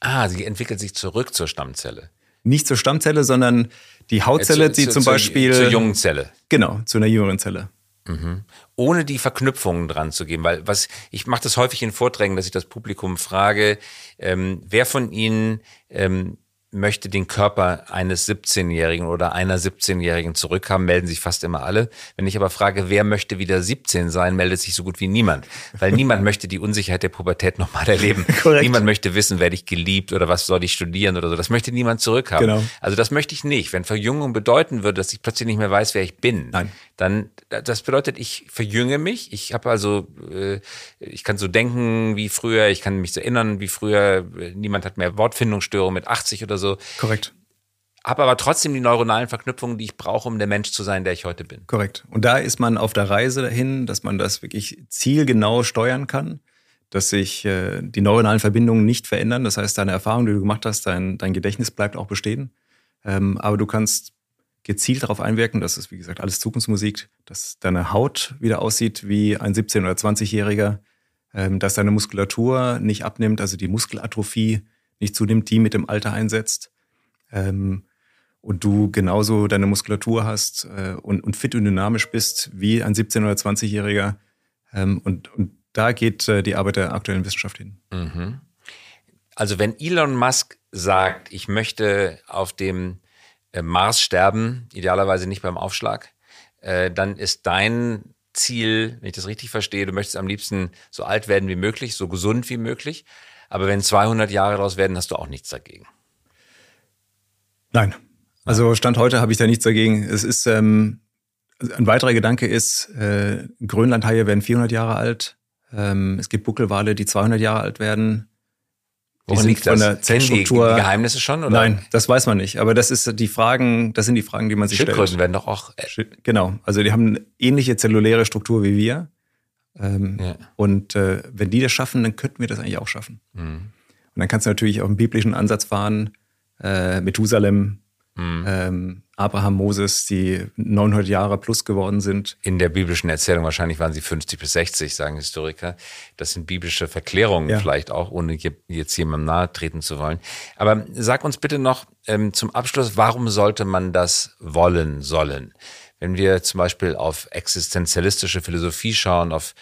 Ah, sie entwickelt sich zurück zur Stammzelle. Nicht zur Stammzelle, sondern die Hautzelle, äh, zu, die zu, zum zu, Beispiel. Zur jungen Zelle. Genau, zu einer jüngeren Zelle. Mhm. Ohne die Verknüpfungen dran zu geben, weil was ich mache das häufig in Vorträgen, dass ich das Publikum frage, ähm, wer von Ihnen ähm, möchte den Körper eines 17-Jährigen oder einer 17-Jährigen zurückhaben, melden sich fast immer alle. Wenn ich aber frage, wer möchte wieder 17 sein, meldet sich so gut wie niemand. Weil niemand möchte die Unsicherheit der Pubertät nochmal erleben. Korrekt. Niemand möchte wissen, werde ich geliebt oder was soll ich studieren oder so. Das möchte niemand zurückhaben. Genau. Also das möchte ich nicht. Wenn Verjüngung bedeuten würde, dass ich plötzlich nicht mehr weiß, wer ich bin, Nein. dann das bedeutet, ich verjünge mich. Ich habe also, äh, ich kann so denken wie früher, ich kann mich so erinnern wie früher. Niemand hat mehr Wortfindungsstörung mit 80 oder so so. Korrekt. Habe aber trotzdem die neuronalen Verknüpfungen, die ich brauche, um der Mensch zu sein, der ich heute bin. Korrekt. Und da ist man auf der Reise dahin, dass man das wirklich zielgenau steuern kann, dass sich äh, die neuronalen Verbindungen nicht verändern. Das heißt, deine Erfahrung, die du gemacht hast, dein, dein Gedächtnis bleibt auch bestehen. Ähm, aber du kannst gezielt darauf einwirken, das ist wie gesagt alles Zukunftsmusik, dass deine Haut wieder aussieht wie ein 17- oder 20-Jähriger, ähm, dass deine Muskulatur nicht abnimmt, also die Muskelatrophie nicht zunimmt, die mit dem Alter einsetzt. Ähm, und du genauso deine Muskulatur hast äh, und, und fit und dynamisch bist wie ein 17- oder 20-Jähriger. Ähm, und, und da geht äh, die Arbeit der aktuellen Wissenschaft hin. Mhm. Also wenn Elon Musk sagt, ich möchte auf dem äh, Mars sterben, idealerweise nicht beim Aufschlag, äh, dann ist dein Ziel, wenn ich das richtig verstehe, du möchtest am liebsten so alt werden wie möglich, so gesund wie möglich. Aber wenn 200 Jahre daraus werden, hast du auch nichts dagegen. Nein. Also Stand heute habe ich da nichts dagegen. Es ist ähm, ein weiterer Gedanke ist, äh, Grönlandhaie werden 400 Jahre alt. Ähm, es gibt Buckelwale, die 200 Jahre alt werden. Woran liegt von der Zellstruktur. Die, die, Geheimnisse schon? Oder? Nein, das weiß man nicht. Aber das ist die Fragen, das sind die Fragen, die man sich Schildkröten stellt. werden doch auch. Äh genau. Also die haben eine ähnliche zelluläre Struktur wie wir. Ähm, ja. Und äh, wenn die das schaffen, dann könnten wir das eigentlich auch schaffen. Mhm. Und dann kannst du natürlich auch einen biblischen Ansatz fahren, äh, Methusalem, mhm. ähm, Abraham, Moses, die 900 Jahre plus geworden sind. In der biblischen Erzählung wahrscheinlich waren sie 50 bis 60, sagen Historiker. Das sind biblische Verklärungen ja. vielleicht auch, ohne jetzt jemandem nahe treten zu wollen. Aber sag uns bitte noch ähm, zum Abschluss, warum sollte man das wollen sollen? Wenn wir zum Beispiel auf existenzialistische Philosophie schauen, auf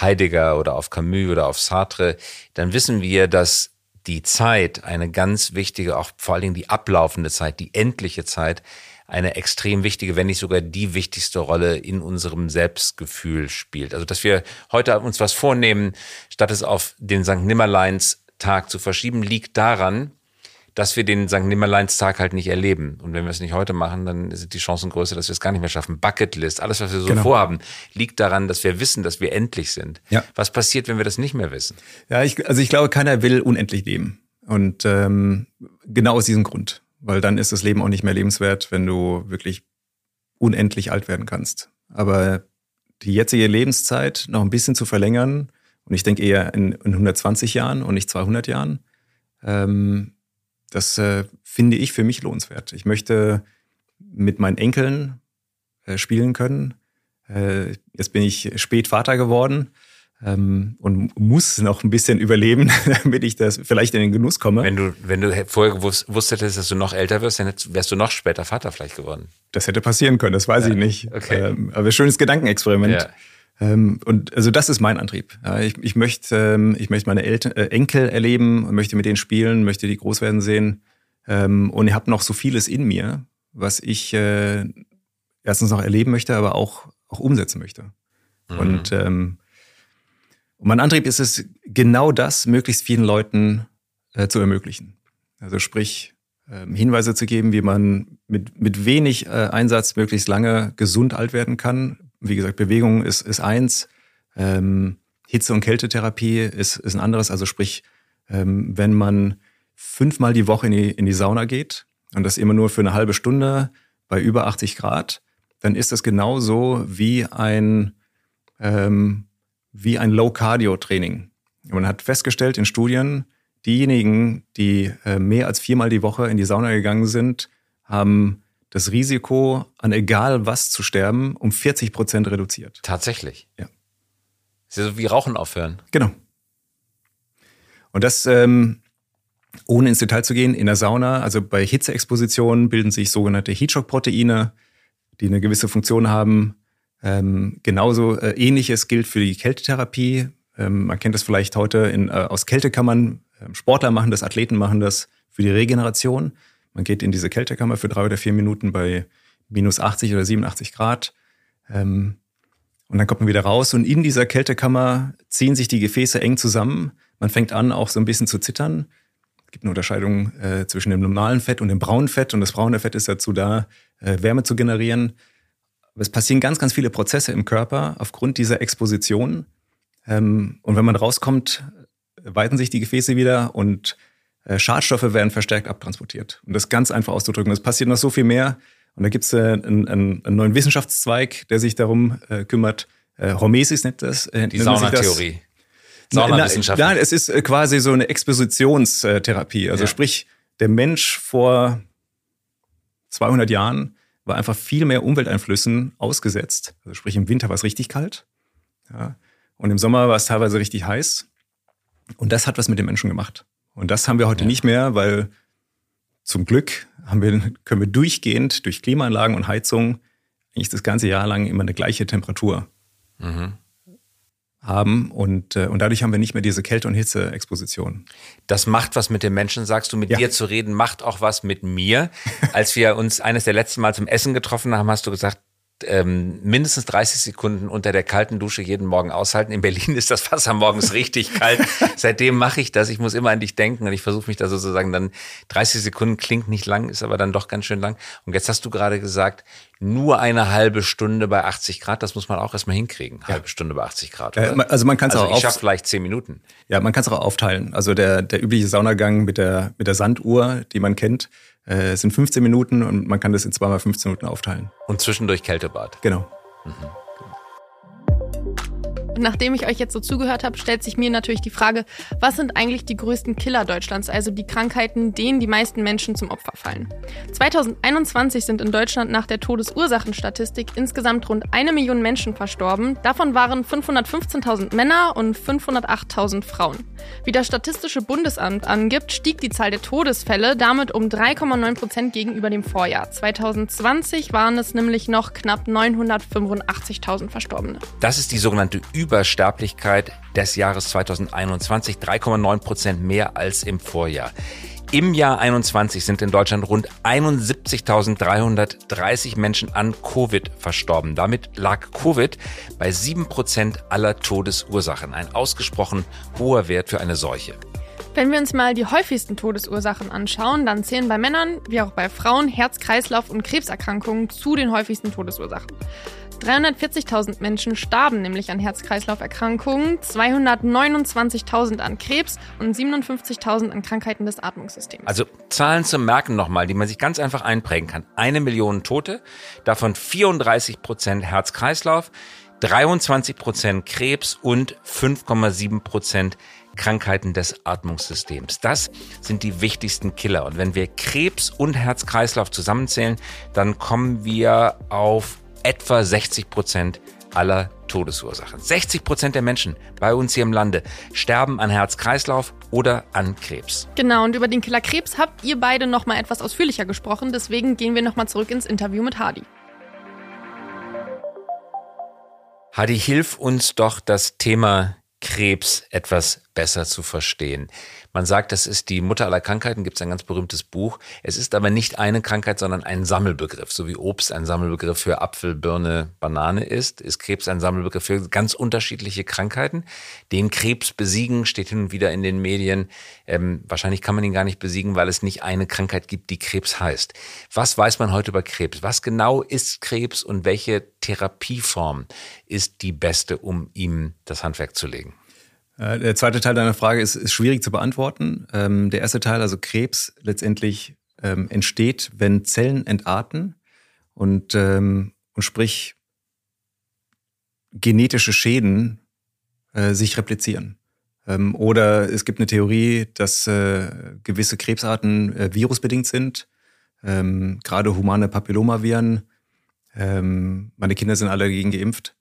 Heidegger oder auf Camus oder auf Sartre, dann wissen wir, dass die Zeit eine ganz wichtige, auch vor allen Dingen die ablaufende Zeit, die endliche Zeit, eine extrem wichtige, wenn nicht sogar die wichtigste Rolle in unserem Selbstgefühl spielt. Also, dass wir heute uns was vornehmen, statt es auf den St. Nimmerleins Tag zu verschieben, liegt daran, dass wir den St. Nimmerleinstag halt nicht erleben. Und wenn wir es nicht heute machen, dann sind die Chancen größer, dass wir es gar nicht mehr schaffen. Bucketlist, alles, was wir so genau. vorhaben, liegt daran, dass wir wissen, dass wir endlich sind. Ja. Was passiert, wenn wir das nicht mehr wissen? Ja, ich, also ich glaube, keiner will unendlich leben. Und ähm, genau aus diesem Grund. Weil dann ist das Leben auch nicht mehr lebenswert, wenn du wirklich unendlich alt werden kannst. Aber die jetzige Lebenszeit noch ein bisschen zu verlängern. Und ich denke eher in, in 120 Jahren und nicht 200 Jahren. Ähm, das äh, finde ich für mich lohnenswert. Ich möchte mit meinen Enkeln äh, spielen können. Äh, jetzt bin ich spät Vater geworden ähm, und muss noch ein bisschen überleben, damit ich das vielleicht in den Genuss komme. Wenn du, wenn du vorher gewusst, wusstest, dass du noch älter wirst, dann wärst du noch später Vater vielleicht geworden. Das hätte passieren können, das weiß ja, ich nicht. Okay. Ähm, aber schönes Gedankenexperiment. Ja. Ähm, und also das ist mein Antrieb. Ich, ich, möchte, ähm, ich möchte meine Eltern, äh, Enkel erleben, möchte mit denen spielen, möchte die groß werden sehen. Ähm, und ich habe noch so vieles in mir, was ich äh, erstens noch erleben möchte, aber auch, auch umsetzen möchte. Mhm. Und ähm, und mein Antrieb ist es, genau das möglichst vielen Leuten äh, zu ermöglichen. Also sprich, äh, Hinweise zu geben, wie man mit, mit wenig äh, Einsatz möglichst lange gesund alt werden kann. Wie gesagt, Bewegung ist, ist eins, ähm, Hitze- und Kältetherapie ist, ist ein anderes. Also sprich, ähm, wenn man fünfmal die Woche in die, in die Sauna geht und das immer nur für eine halbe Stunde bei über 80 Grad, dann ist das genauso wie ein ähm, wie ein Low-Cardio-Training. Man hat festgestellt in Studien, diejenigen, die äh, mehr als viermal die Woche in die Sauna gegangen sind, haben das Risiko, an egal was zu sterben, um 40 Prozent reduziert. Tatsächlich? Ja. Das ist ja so wie Rauchen aufhören. Genau. Und das, ähm, ohne ins Detail zu gehen, in der Sauna, also bei Hitzeexpositionen bilden sich sogenannte Heatshock-Proteine, die eine gewisse Funktion haben, ähm, genauso äh, ähnliches gilt für die Kältetherapie. Ähm, man kennt das vielleicht heute in, äh, aus Kältekammern. Ähm, Sportler machen das, Athleten machen das für die Regeneration. Man geht in diese Kältekammer für drei oder vier Minuten bei minus 80 oder 87 Grad. Ähm, und dann kommt man wieder raus und in dieser Kältekammer ziehen sich die Gefäße eng zusammen. Man fängt an, auch so ein bisschen zu zittern. Es gibt eine Unterscheidung äh, zwischen dem normalen Fett und dem braunen Fett. Und das braune Fett ist dazu da, äh, Wärme zu generieren. Aber es passieren ganz, ganz viele Prozesse im Körper aufgrund dieser Exposition. Ähm, und wenn man rauskommt, weiten sich die Gefäße wieder und Schadstoffe werden verstärkt abtransportiert. Um das ganz einfach auszudrücken. Es passiert noch so viel mehr. Und da gibt es äh, einen, einen, einen, neuen Wissenschaftszweig, der sich darum äh, kümmert. Äh, Hormesis nennt das. Äh, die Saunatheorie. Saunawissenschaft. Nein, es ist äh, quasi so eine Expositionstherapie. Also ja. sprich, der Mensch vor 200 Jahren war einfach viel mehr Umwelteinflüssen ausgesetzt. Also sprich, im Winter war es richtig kalt. Ja, und im Sommer war es teilweise richtig heiß. Und das hat was mit den Menschen gemacht. Und das haben wir heute ja. nicht mehr, weil zum Glück haben wir, können wir durchgehend durch Klimaanlagen und Heizung eigentlich das ganze Jahr lang immer eine gleiche Temperatur. Mhm haben und, äh, und dadurch haben wir nicht mehr diese Kälte- und Hitze-Exposition. Das macht was mit den Menschen, sagst du, mit ja. dir zu reden, macht auch was mit mir. Als wir uns eines der letzten Mal zum Essen getroffen haben, hast du gesagt, ähm, mindestens 30 Sekunden unter der kalten Dusche jeden Morgen aushalten. In Berlin ist das Wasser morgens richtig kalt. Seitdem mache ich das. Ich muss immer an dich denken und ich versuche mich da sozusagen dann 30 Sekunden klingt nicht lang, ist aber dann doch ganz schön lang. Und jetzt hast du gerade gesagt, nur eine halbe Stunde bei 80 Grad, das muss man auch erstmal hinkriegen. Halbe Stunde bei 80 Grad. Äh, also man kann es also auch. Ich schaffe vielleicht 10 Minuten. Ja, man kann es auch aufteilen. Also der, der übliche Saunagang mit der, mit der Sanduhr, die man kennt, äh, sind 15 Minuten und man kann das in zweimal 15 Minuten aufteilen. Und zwischendurch Kältebad. Genau. Mhm. Nachdem ich euch jetzt so zugehört habe, stellt sich mir natürlich die Frage, was sind eigentlich die größten Killer Deutschlands, also die Krankheiten, denen die meisten Menschen zum Opfer fallen? 2021 sind in Deutschland nach der Todesursachenstatistik insgesamt rund eine Million Menschen verstorben. Davon waren 515.000 Männer und 508.000 Frauen. Wie das Statistische Bundesamt angibt, stieg die Zahl der Todesfälle damit um 3,9 Prozent gegenüber dem Vorjahr. 2020 waren es nämlich noch knapp 985.000 Verstorbene. Das ist die sogenannte Übersterblichkeit des Jahres 2021, 3,9 Prozent mehr als im Vorjahr. Im Jahr 21 sind in Deutschland rund 71.330 Menschen an Covid verstorben. Damit lag Covid bei 7 Prozent aller Todesursachen. Ein ausgesprochen hoher Wert für eine Seuche. Wenn wir uns mal die häufigsten Todesursachen anschauen, dann zählen bei Männern wie auch bei Frauen Herz-Kreislauf- und Krebserkrankungen zu den häufigsten Todesursachen. 340.000 Menschen starben nämlich an Herz-Kreislauf-Erkrankungen, 229.000 an Krebs und 57.000 an Krankheiten des Atmungssystems. Also Zahlen zum Merken nochmal, die man sich ganz einfach einprägen kann. Eine Million Tote, davon 34 Prozent Herz-Kreislauf, 23 Prozent Krebs und 5,7 Prozent Krankheiten des Atmungssystems. Das sind die wichtigsten Killer. Und wenn wir Krebs und Herz-Kreislauf zusammenzählen, dann kommen wir auf etwa 60 Prozent aller Todesursachen. 60 Prozent der Menschen bei uns hier im Lande sterben an Herz-Kreislauf oder an Krebs. Genau, und über den Killer Krebs habt ihr beide noch mal etwas ausführlicher gesprochen. Deswegen gehen wir noch mal zurück ins Interview mit Hardy. Hadi, hilf uns doch das Thema Krebs etwas besser zu verstehen. Man sagt, das ist die Mutter aller Krankheiten, gibt es ein ganz berühmtes Buch. Es ist aber nicht eine Krankheit, sondern ein Sammelbegriff. So wie Obst ein Sammelbegriff für Apfel, Birne, Banane ist, ist Krebs ein Sammelbegriff für ganz unterschiedliche Krankheiten. Den Krebs besiegen steht hin und wieder in den Medien. Ähm, wahrscheinlich kann man ihn gar nicht besiegen, weil es nicht eine Krankheit gibt, die Krebs heißt. Was weiß man heute über Krebs? Was genau ist Krebs und welche Therapieform ist die beste, um ihm das Handwerk zu legen? Äh, der zweite Teil deiner Frage ist, ist schwierig zu beantworten. Ähm, der erste Teil, also Krebs, letztendlich ähm, entsteht, wenn Zellen entarten und, ähm, und sprich genetische Schäden äh, sich replizieren. Oder es gibt eine Theorie, dass äh, gewisse Krebsarten virusbedingt sind, gerade humane Papillomaviren. Meine Kinder sind alle dagegen geimpft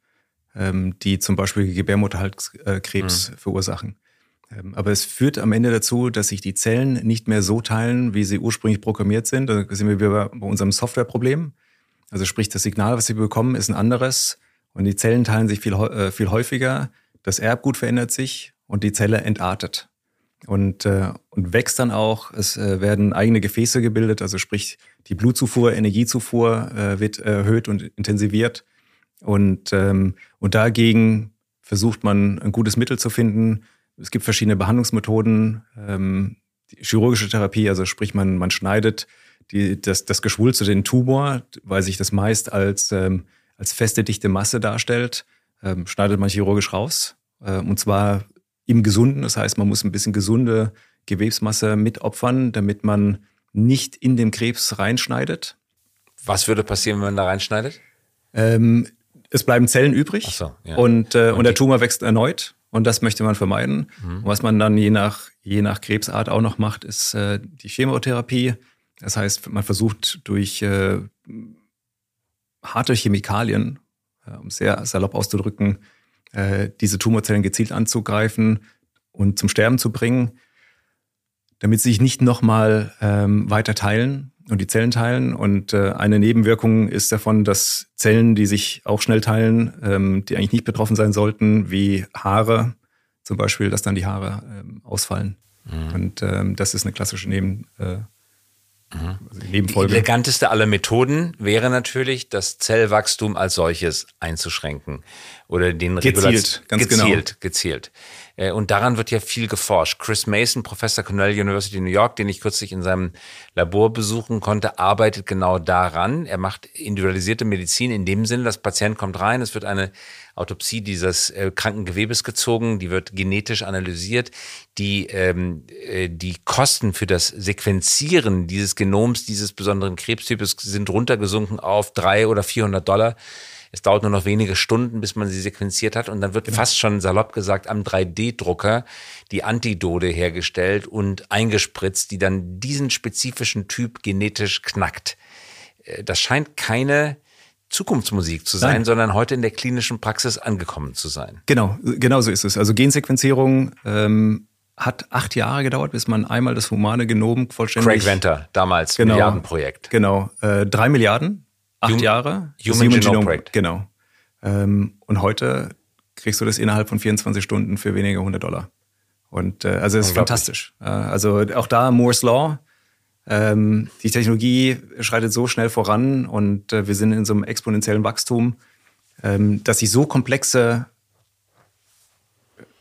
ähm, die zum Beispiel Gebärmutterhalskrebs mhm. verursachen. Ähm, aber es führt am Ende dazu, dass sich die Zellen nicht mehr so teilen, wie sie ursprünglich programmiert sind. Da sind wir wieder bei unserem Softwareproblem. Also sprich, das Signal, was sie bekommen, ist ein anderes und die Zellen teilen sich viel, äh, viel häufiger. Das Erbgut verändert sich und die Zelle entartet und, äh, und wächst dann auch. Es äh, werden eigene Gefäße gebildet, also sprich, die Blutzufuhr, Energiezufuhr äh, wird erhöht und intensiviert. Und, ähm, und dagegen versucht man ein gutes Mittel zu finden. Es gibt verschiedene Behandlungsmethoden. Ähm, die chirurgische Therapie, also sprich, man, man schneidet die, das, das Geschwul zu den Tumor, weil sich das meist als, ähm, als feste, dichte Masse darstellt, ähm, schneidet man chirurgisch raus. Äh, und zwar im Gesunden. Das heißt, man muss ein bisschen gesunde Gewebsmasse mitopfern, damit man nicht in den Krebs reinschneidet. Was würde passieren, wenn man da reinschneidet? Ähm, es bleiben Zellen übrig so, ja. und, äh, und, und der Tumor wächst erneut. Und das möchte man vermeiden. Mhm. was man dann je nach, je nach Krebsart auch noch macht, ist äh, die Chemotherapie. Das heißt, man versucht durch äh, harte Chemikalien, äh, um sehr salopp auszudrücken, äh, diese Tumorzellen gezielt anzugreifen und zum Sterben zu bringen, damit sie sich nicht nochmal ähm, weiter teilen und die Zellen teilen. Und äh, eine Nebenwirkung ist davon, dass Zellen, die sich auch schnell teilen, ähm, die eigentlich nicht betroffen sein sollten, wie Haare zum Beispiel, dass dann die Haare ähm, ausfallen. Mhm. Und ähm, das ist eine klassische Neben, äh, mhm. also Nebenfolge. Die eleganteste aller Methoden wäre natürlich, das Zellwachstum als solches einzuschränken oder den gezielt, ganz gezielt, genau. gezielt. Äh, und daran wird ja viel geforscht. Chris Mason, Professor Cornell University New York, den ich kürzlich in seinem Labor besuchen konnte, arbeitet genau daran. Er macht individualisierte Medizin in dem Sinne, das Patient kommt rein, es wird eine Autopsie dieses äh, kranken Gewebes gezogen, die wird genetisch analysiert. Die, ähm, äh, die Kosten für das Sequenzieren dieses Genoms, dieses besonderen Krebstypes sind runtergesunken auf drei oder 400 Dollar. Es dauert nur noch wenige Stunden, bis man sie sequenziert hat und dann wird genau. fast schon salopp gesagt am 3D-Drucker die Antidode hergestellt und eingespritzt, die dann diesen spezifischen Typ genetisch knackt. Äh, das scheint keine Zukunftsmusik zu sein, Nein. sondern heute in der klinischen Praxis angekommen zu sein. Genau, genau so ist es. Also Gensequenzierung ähm, hat acht Jahre gedauert, bis man einmal das humane Genom vollständig. Craig Venter, damals genau, Milliardenprojekt. Genau, äh, drei Milliarden acht Hum Jahre. Human, Human Genome, Project. Genau. Ähm, und heute kriegst du das innerhalb von 24 Stunden für weniger 100 Dollar. Und äh, also es ist fantastisch. Äh, also auch da Moore's Law. Ähm, die Technologie schreitet so schnell voran und äh, wir sind in so einem exponentiellen Wachstum, ähm, dass sich so komplexe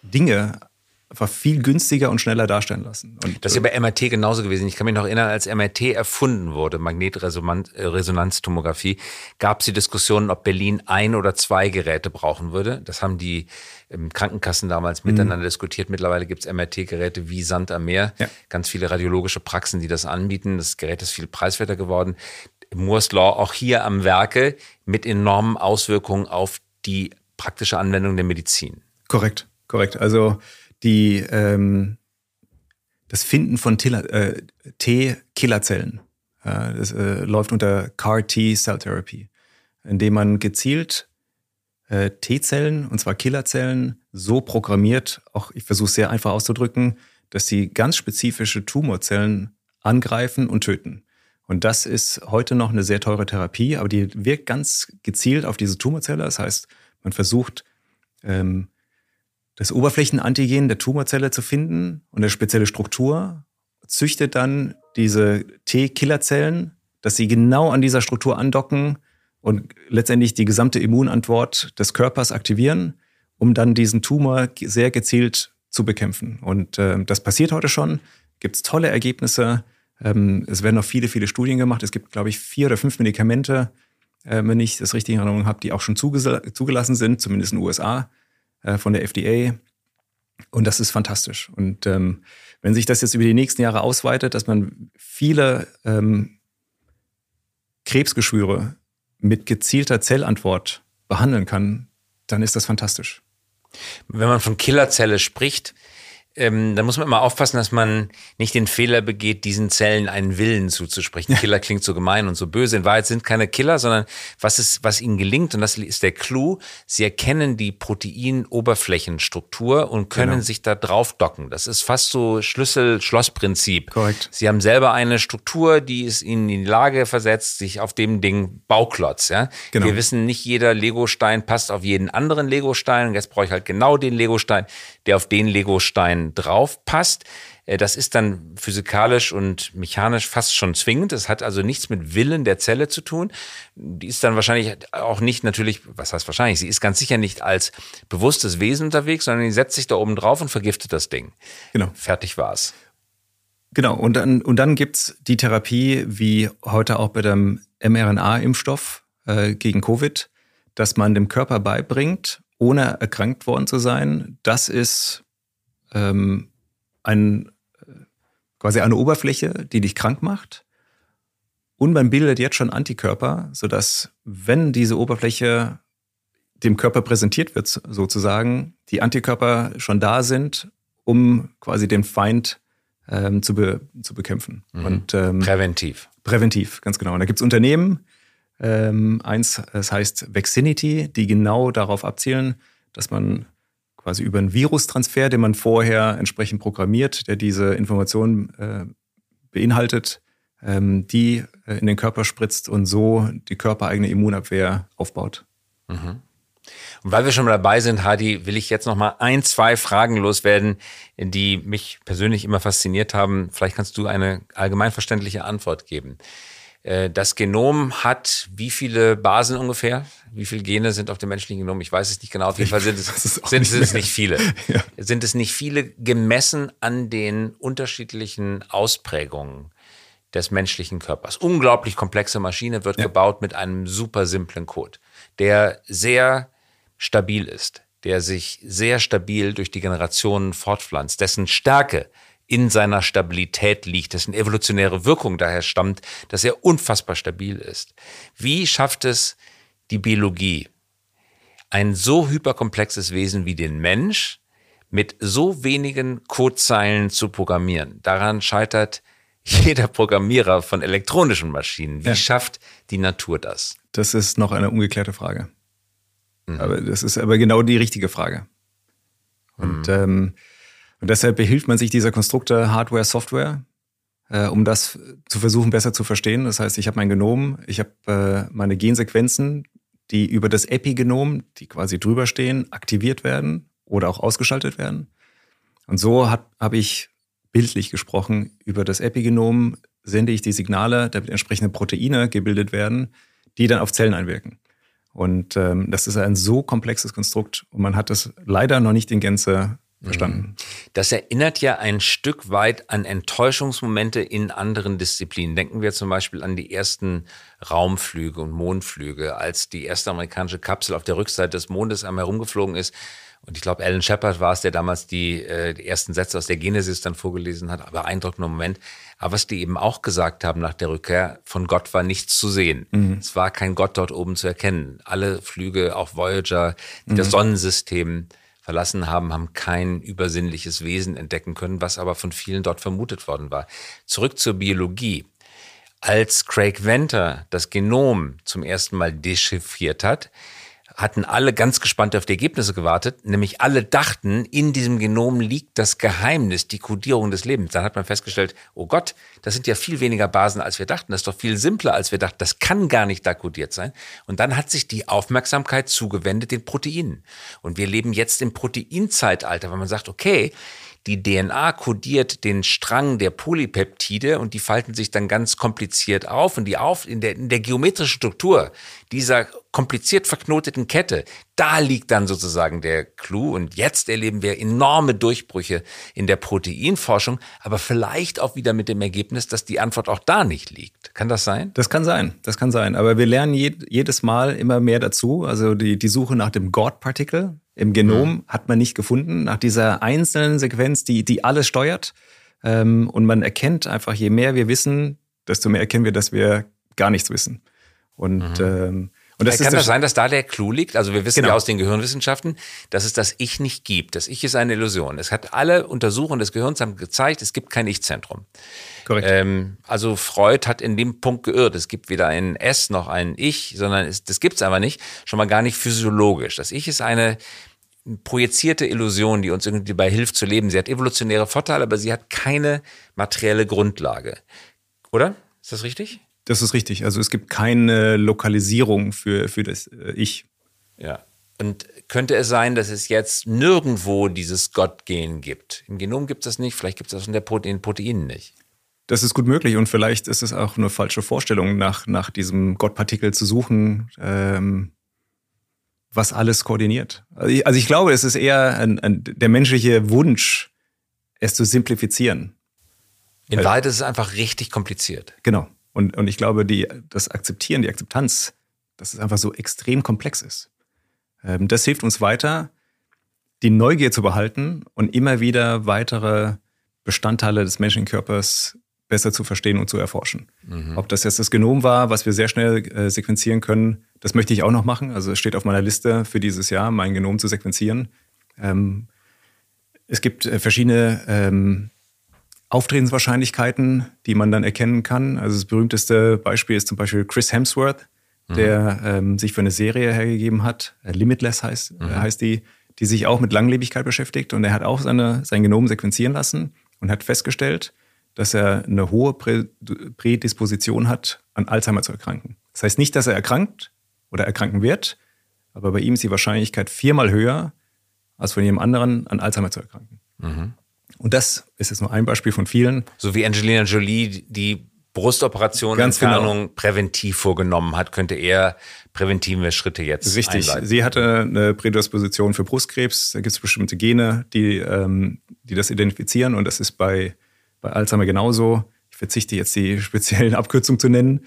Dinge einfach viel günstiger und schneller darstellen lassen. Und, das ist ja bei MRT genauso gewesen. Ich kann mich noch erinnern, als MRT erfunden wurde, Magnetresonanztomographie, gab es die Diskussion, ob Berlin ein oder zwei Geräte brauchen würde. Das haben die ähm, Krankenkassen damals mhm. miteinander diskutiert. Mittlerweile gibt es MRT-Geräte wie Sand am Meer. Ja. Ganz viele radiologische Praxen, die das anbieten. Das Gerät ist viel preiswerter geworden. Moore's Law auch hier am Werke mit enormen Auswirkungen auf die praktische Anwendung der Medizin. Korrekt, korrekt. Also die, ähm, das Finden von äh, T-Killerzellen äh, das äh, läuft unter CAR-T Cell Therapy, indem man gezielt äh, T-Zellen, und zwar Killerzellen, so programmiert, auch ich versuche es sehr einfach auszudrücken, dass sie ganz spezifische Tumorzellen angreifen und töten. Und das ist heute noch eine sehr teure Therapie, aber die wirkt ganz gezielt auf diese Tumorzelle. Das heißt, man versucht, ähm, das Oberflächenantigen der Tumorzelle zu finden und eine spezielle Struktur, züchtet dann diese T-Killerzellen, dass sie genau an dieser Struktur andocken und letztendlich die gesamte Immunantwort des Körpers aktivieren, um dann diesen Tumor sehr gezielt zu bekämpfen. Und äh, das passiert heute schon. Gibt es tolle Ergebnisse. Ähm, es werden noch viele, viele Studien gemacht. Es gibt, glaube ich, vier oder fünf Medikamente, äh, wenn ich das richtig in Erinnerung habe, die auch schon zugelassen sind, zumindest in den USA äh, von der FDA. Und das ist fantastisch. Und ähm, wenn sich das jetzt über die nächsten Jahre ausweitet, dass man viele ähm, Krebsgeschwüre mit gezielter Zellantwort behandeln kann, dann ist das fantastisch. Wenn man von Killerzelle spricht, ähm, da muss man immer aufpassen, dass man nicht den Fehler begeht, diesen Zellen einen Willen zuzusprechen. Killer klingt so gemein und so böse. In Wahrheit sind keine Killer, sondern was ist, was ihnen gelingt, und das ist der Clou, sie erkennen die Proteinoberflächenstruktur und können genau. sich da drauf docken. Das ist fast so Schlüssel-Schloss-Prinzip. Korrekt. Sie haben selber eine Struktur, die es ihnen in die Lage versetzt, sich auf dem Ding Bauklotz, ja. Genau. Wir wissen, nicht jeder Legostein passt auf jeden anderen Legostein. Und jetzt brauche ich halt genau den Legostein, der auf den Legostein drauf passt. Äh, das ist dann physikalisch und mechanisch fast schon zwingend. Das hat also nichts mit Willen der Zelle zu tun. Die ist dann wahrscheinlich auch nicht natürlich, was heißt wahrscheinlich, sie ist ganz sicher nicht als bewusstes Wesen unterwegs, sondern die setzt sich da oben drauf und vergiftet das Ding. Genau. Fertig war's. Genau, und dann, und dann gibt's die Therapie, wie heute auch bei dem mRNA-Impfstoff äh, gegen Covid, dass man dem Körper beibringt, ohne erkrankt worden zu sein. Das ist ähm, ein, quasi eine Oberfläche, die dich krank macht. Und man bildet jetzt schon Antikörper, sodass, wenn diese Oberfläche dem Körper präsentiert wird, sozusagen, die Antikörper schon da sind, um quasi den Feind ähm, zu, be zu bekämpfen. Mhm. Und, ähm, präventiv. Präventiv, ganz genau. Und da gibt es Unternehmen, ähm, eins, es heißt Vaccinity, die genau darauf abzielen, dass man quasi über einen Virustransfer, den man vorher entsprechend programmiert, der diese Informationen äh, beinhaltet, ähm, die äh, in den Körper spritzt und so die körpereigene Immunabwehr aufbaut. Mhm. Und weil wir schon dabei sind, Hadi, will ich jetzt noch mal ein, zwei Fragen loswerden, die mich persönlich immer fasziniert haben. Vielleicht kannst du eine allgemeinverständliche Antwort geben. Äh, das Genom hat wie viele Basen ungefähr? Wie viele Gene sind auf dem menschlichen Genom? Ich weiß es nicht genau. Auf jeden Fall sind es, sind nicht es nicht viele. Ja. Sind es nicht viele gemessen an den unterschiedlichen Ausprägungen des menschlichen Körpers? Unglaublich komplexe Maschine wird ja. gebaut mit einem super simplen Code, der sehr stabil ist, der sich sehr stabil durch die Generationen fortpflanzt, dessen Stärke in seiner Stabilität liegt, dessen evolutionäre Wirkung daher stammt, dass er unfassbar stabil ist. Wie schafft es die Biologie, ein so hyperkomplexes Wesen wie den Mensch mit so wenigen Codezeilen zu programmieren? Daran scheitert jeder Programmierer von elektronischen Maschinen. Wie ja. schafft die Natur das? Das ist noch eine ungeklärte Frage. Mhm. Aber das ist aber genau die richtige Frage. Und mhm. ähm, und deshalb behilft man sich dieser Konstrukte Hardware, Software, äh, um das zu versuchen, besser zu verstehen. Das heißt, ich habe mein Genom, ich habe äh, meine Gensequenzen, die über das Epigenom, die quasi drüber stehen, aktiviert werden oder auch ausgeschaltet werden. Und so habe ich bildlich gesprochen über das Epigenom sende ich die Signale, damit entsprechende Proteine gebildet werden, die dann auf Zellen einwirken. Und ähm, das ist ein so komplexes Konstrukt und man hat das leider noch nicht in Gänze verstanden. Mhm. Das erinnert ja ein Stück weit an Enttäuschungsmomente in anderen Disziplinen. Denken wir zum Beispiel an die ersten Raumflüge und Mondflüge, als die erste amerikanische Kapsel auf der Rückseite des Mondes einmal herumgeflogen ist Und ich glaube, Alan Shepard war es, der damals die, äh, die ersten Sätze aus der Genesis dann vorgelesen hat. Aber beeindruckender Moment. Aber was die eben auch gesagt haben nach der Rückkehr, von Gott war nichts zu sehen. Mhm. Es war kein Gott dort oben zu erkennen. Alle Flüge, auch Voyager, mhm. das Sonnensystem verlassen haben, haben kein übersinnliches Wesen entdecken können, was aber von vielen dort vermutet worden war. Zurück zur Biologie. Als Craig Venter das Genom zum ersten Mal dechiffriert hat, hatten alle ganz gespannt auf die Ergebnisse gewartet, nämlich alle dachten, in diesem Genom liegt das Geheimnis, die Kodierung des Lebens. Dann hat man festgestellt, oh Gott, das sind ja viel weniger Basen, als wir dachten. Das ist doch viel simpler, als wir dachten. Das kann gar nicht da kodiert sein. Und dann hat sich die Aufmerksamkeit zugewendet den Proteinen. Und wir leben jetzt im Proteinzeitalter, weil man sagt, okay, die DNA kodiert den Strang der Polypeptide und die falten sich dann ganz kompliziert auf und die auf in der, in der geometrischen Struktur dieser kompliziert verknoteten Kette, da liegt dann sozusagen der Clou und jetzt erleben wir enorme Durchbrüche in der Proteinforschung, aber vielleicht auch wieder mit dem Ergebnis, dass die Antwort auch da nicht liegt. Kann das sein? Das kann sein, das kann sein, aber wir lernen jedes Mal immer mehr dazu, also die, die Suche nach dem God-Partikel, im Genom mhm. hat man nicht gefunden, nach dieser einzelnen Sequenz, die, die alles steuert. Ähm, und man erkennt einfach, je mehr wir wissen, desto mehr erkennen wir, dass wir gar nichts wissen. Und, mhm. ähm, und das kann das sein, dass da der Clou liegt? Also wir wissen genau. ja aus den Gehirnwissenschaften, dass es das Ich nicht gibt. Das Ich ist eine Illusion. Es hat alle Untersuchungen des Gehirns haben gezeigt, es gibt kein Ich-Zentrum. Korrekt. Ähm, also Freud hat in dem Punkt geirrt. Es gibt weder ein S noch ein Ich, sondern es, das gibt es einfach nicht. Schon mal gar nicht physiologisch. Das Ich ist eine projizierte Illusion, die uns irgendwie dabei hilft zu leben. Sie hat evolutionäre Vorteile, aber sie hat keine materielle Grundlage. Oder? Ist das richtig? Das ist richtig. Also es gibt keine Lokalisierung für, für das äh, Ich. Ja. Und könnte es sein, dass es jetzt nirgendwo dieses Gottgehen gibt? Im Genom gibt es das nicht, vielleicht gibt es das in, der Prote in Proteinen nicht. Das ist gut möglich und vielleicht ist es auch eine falsche Vorstellung, nach, nach diesem Gottpartikel zu suchen. Ähm, was alles koordiniert. Also ich, also ich glaube, es ist eher ein, ein, der menschliche Wunsch, es zu simplifizieren. In Wahrheit ist es einfach richtig kompliziert. Genau. Und, und ich glaube, die, das Akzeptieren, die Akzeptanz, dass es einfach so extrem komplex ist. Ähm, das hilft uns weiter, die Neugier zu behalten und immer wieder weitere Bestandteile des menschlichen Körpers besser zu verstehen und zu erforschen. Mhm. Ob das jetzt das Genom war, was wir sehr schnell äh, sequenzieren können, das möchte ich auch noch machen. Also es steht auf meiner Liste für dieses Jahr, mein Genom zu sequenzieren. Ähm, es gibt äh, verschiedene ähm, Auftretenswahrscheinlichkeiten, die man dann erkennen kann. Also das berühmteste Beispiel ist zum Beispiel Chris Hemsworth, mhm. der ähm, sich für eine Serie hergegeben hat. Äh, Limitless heißt, äh, mhm. heißt die, die sich auch mit Langlebigkeit beschäftigt. Und er hat auch seine, sein Genom sequenzieren lassen und hat festgestellt, dass er eine hohe Prädisposition hat, an Alzheimer zu erkranken. Das heißt nicht, dass er erkrankt, oder erkranken wird. Aber bei ihm ist die Wahrscheinlichkeit viermal höher, als von jedem anderen an Alzheimer zu erkranken. Mhm. Und das ist jetzt nur ein Beispiel von vielen. So wie Angelina Jolie die Brustoperation Ganz Entfernung genau. präventiv vorgenommen hat, könnte er präventive Schritte jetzt Richtig. Einleiten. Sie hatte eine Prädisposition für Brustkrebs. Da gibt es bestimmte Gene, die, ähm, die das identifizieren. Und das ist bei, bei Alzheimer genauso. Ich verzichte jetzt die speziellen Abkürzungen zu nennen.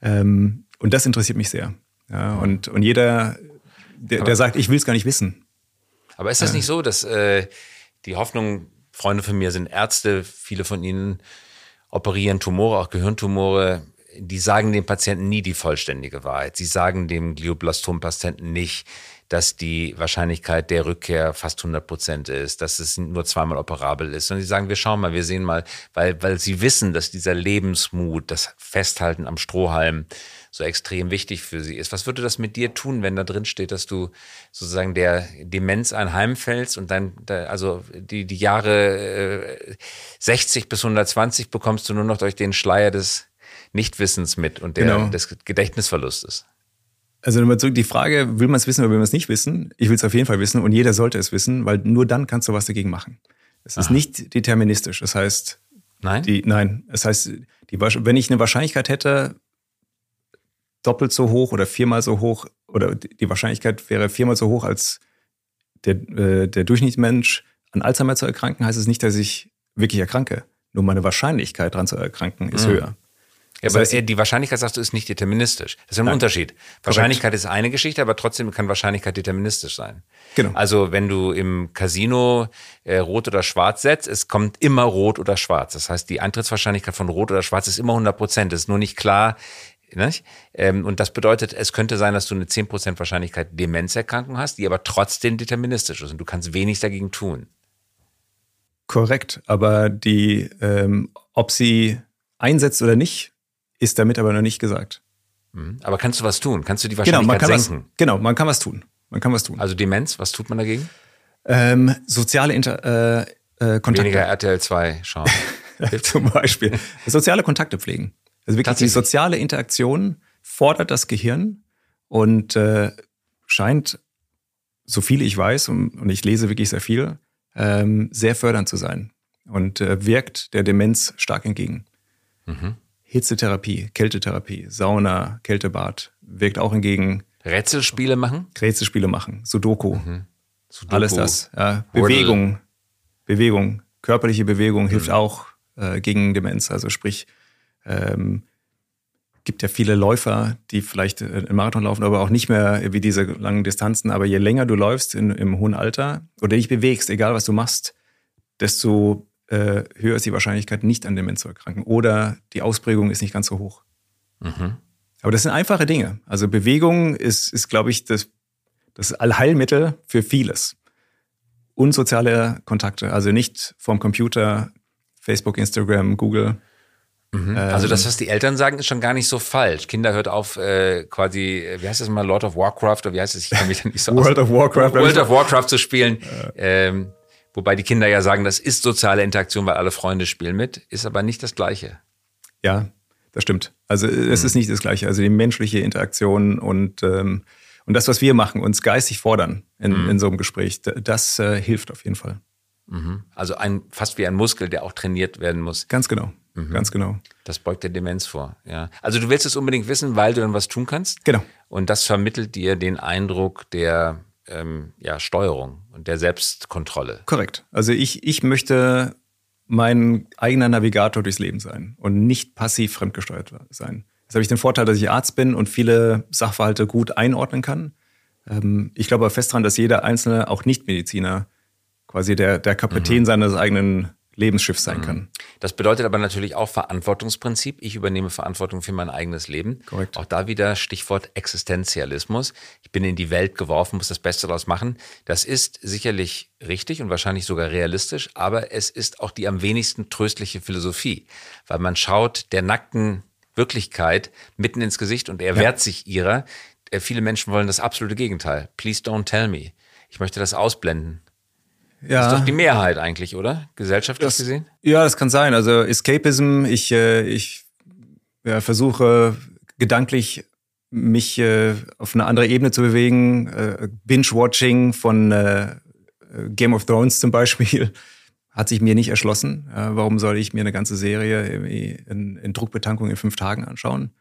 Ähm, und das interessiert mich sehr. Ja, und, und jeder, der, der sagt, ich will es gar nicht wissen. Aber ist das ja. nicht so, dass äh, die Hoffnung, Freunde von mir sind Ärzte, viele von ihnen operieren Tumore, auch Gehirntumore, die sagen dem Patienten nie die vollständige Wahrheit. Sie sagen dem Glioblastom-Patienten nicht, dass die Wahrscheinlichkeit der Rückkehr fast 100 Prozent ist, dass es nur zweimal operabel ist. Und sie sagen, wir schauen mal, wir sehen mal, weil, weil sie wissen, dass dieser Lebensmut, das Festhalten am Strohhalm, so extrem wichtig für sie ist. Was würde das mit dir tun, wenn da drin steht, dass du sozusagen der Demenz einheimfällst und dann, also die, die Jahre äh, 60 bis 120 bekommst du nur noch durch den Schleier des Nichtwissens mit und der, genau. des Gedächtnisverlustes? Also nochmal zurück, die Frage, will man es wissen oder will man es nicht wissen? Ich will es auf jeden Fall wissen und jeder sollte es wissen, weil nur dann kannst du was dagegen machen. Es ist nicht deterministisch. Das heißt, nein, die, nein. Das heißt, die, wenn ich eine Wahrscheinlichkeit hätte, doppelt so hoch oder viermal so hoch oder die Wahrscheinlichkeit wäre viermal so hoch als der, äh, der Durchschnittsmensch an Alzheimer zu erkranken, heißt es nicht, dass ich wirklich erkranke. Nur meine Wahrscheinlichkeit daran zu erkranken ist mhm. höher. Ja, aber die Wahrscheinlichkeit, sagst du, ist nicht deterministisch. Das ist ein Nein. Unterschied. Wahrscheinlichkeit ist eine Geschichte, aber trotzdem kann Wahrscheinlichkeit deterministisch sein. Genau. Also wenn du im Casino äh, rot oder schwarz setzt, es kommt immer rot oder schwarz. Das heißt, die Eintrittswahrscheinlichkeit von rot oder schwarz ist immer 100 Prozent. Es ist nur nicht klar? Ähm, und das bedeutet, es könnte sein, dass du eine 10% Wahrscheinlichkeit Demenzerkrankung hast, die aber trotzdem deterministisch ist und du kannst wenig dagegen tun. Korrekt, aber die, ähm, ob sie einsetzt oder nicht, ist damit aber noch nicht gesagt. Mhm. Aber kannst du was tun? Kannst du die genau, Wahrscheinlichkeit genau, senken? Was, genau, man kann was tun. Man kann was tun. Also Demenz, was tut man dagegen? Ähm, soziale Inter äh, äh, Kontakte. Weniger RTL 2 schauen. Zum Beispiel. Soziale Kontakte pflegen. Also wirklich die soziale Interaktion fordert das Gehirn und äh, scheint, so viel ich weiß, und, und ich lese wirklich sehr viel, ähm, sehr fördernd zu sein und äh, wirkt der Demenz stark entgegen. Mhm. Hitzetherapie, Kältetherapie, Sauna, Kältebad wirkt auch entgegen. Rätselspiele machen? Rätselspiele machen, Sudoku. Mhm. Sudoku. Alles das. Ja. Bewegung, Bewegung, körperliche Bewegung hilft mhm. auch äh, gegen Demenz. Also sprich, ähm, gibt ja viele Läufer, die vielleicht äh, einen Marathon laufen, aber auch nicht mehr wie diese langen Distanzen. Aber je länger du läufst in, im hohen Alter oder dich bewegst, egal was du machst, desto äh, höher ist die Wahrscheinlichkeit, nicht an Demenz zu erkranken. Oder die Ausprägung ist nicht ganz so hoch. Mhm. Aber das sind einfache Dinge. Also Bewegung ist, ist glaube ich, das, das Allheilmittel für vieles. Unsoziale Kontakte, also nicht vom Computer, Facebook, Instagram, Google. Mhm. Also das, ähm, was die Eltern sagen, ist schon gar nicht so falsch. Kinder hört auf, äh, quasi, wie heißt das mal, Lord of Warcraft oder wie heißt es? Ich kann mich nicht so World aus. of Warcraft. World of Warcraft zu spielen. Ähm, Wobei die Kinder ja sagen, das ist soziale Interaktion, weil alle Freunde spielen mit, ist aber nicht das Gleiche. Ja, das stimmt. Also es mhm. ist nicht das Gleiche. Also die menschliche Interaktion und, ähm, und das, was wir machen, uns geistig fordern in, mhm. in so einem Gespräch, das äh, hilft auf jeden Fall. Mhm. Also ein, fast wie ein Muskel, der auch trainiert werden muss. Ganz genau. Mhm. Ganz genau. Das beugt der Demenz vor. Ja. Also du willst es unbedingt wissen, weil du dann was tun kannst. Genau. Und das vermittelt dir den Eindruck der ähm, ja, Steuerung und der Selbstkontrolle. Korrekt. Also ich, ich möchte mein eigener Navigator durchs Leben sein und nicht passiv fremdgesteuert sein. Jetzt habe ich den Vorteil, dass ich Arzt bin und viele Sachverhalte gut einordnen kann. Ähm, ich glaube aber fest daran, dass jeder Einzelne, auch Nichtmediziner, quasi der, der Kapitän mhm. seines eigenen Lebensschiff sein mhm. kann. Das bedeutet aber natürlich auch Verantwortungsprinzip. Ich übernehme Verantwortung für mein eigenes Leben. Korrekt. Auch da wieder Stichwort Existenzialismus. Ich bin in die Welt geworfen, muss das Beste daraus machen. Das ist sicherlich richtig und wahrscheinlich sogar realistisch, aber es ist auch die am wenigsten tröstliche Philosophie, weil man schaut der nackten Wirklichkeit mitten ins Gesicht und er ja. wehrt sich ihrer. Äh, viele Menschen wollen das absolute Gegenteil. Please don't tell me. Ich möchte das ausblenden. Ja. Das ist doch die Mehrheit eigentlich, oder? Gesellschaftlich das, gesehen? Ja, das kann sein. Also Escapism, ich, äh, ich ja, versuche gedanklich mich äh, auf eine andere Ebene zu bewegen. Äh, Binge-Watching von äh, Game of Thrones zum Beispiel hat sich mir nicht erschlossen. Äh, warum soll ich mir eine ganze Serie in, in Druckbetankung in fünf Tagen anschauen?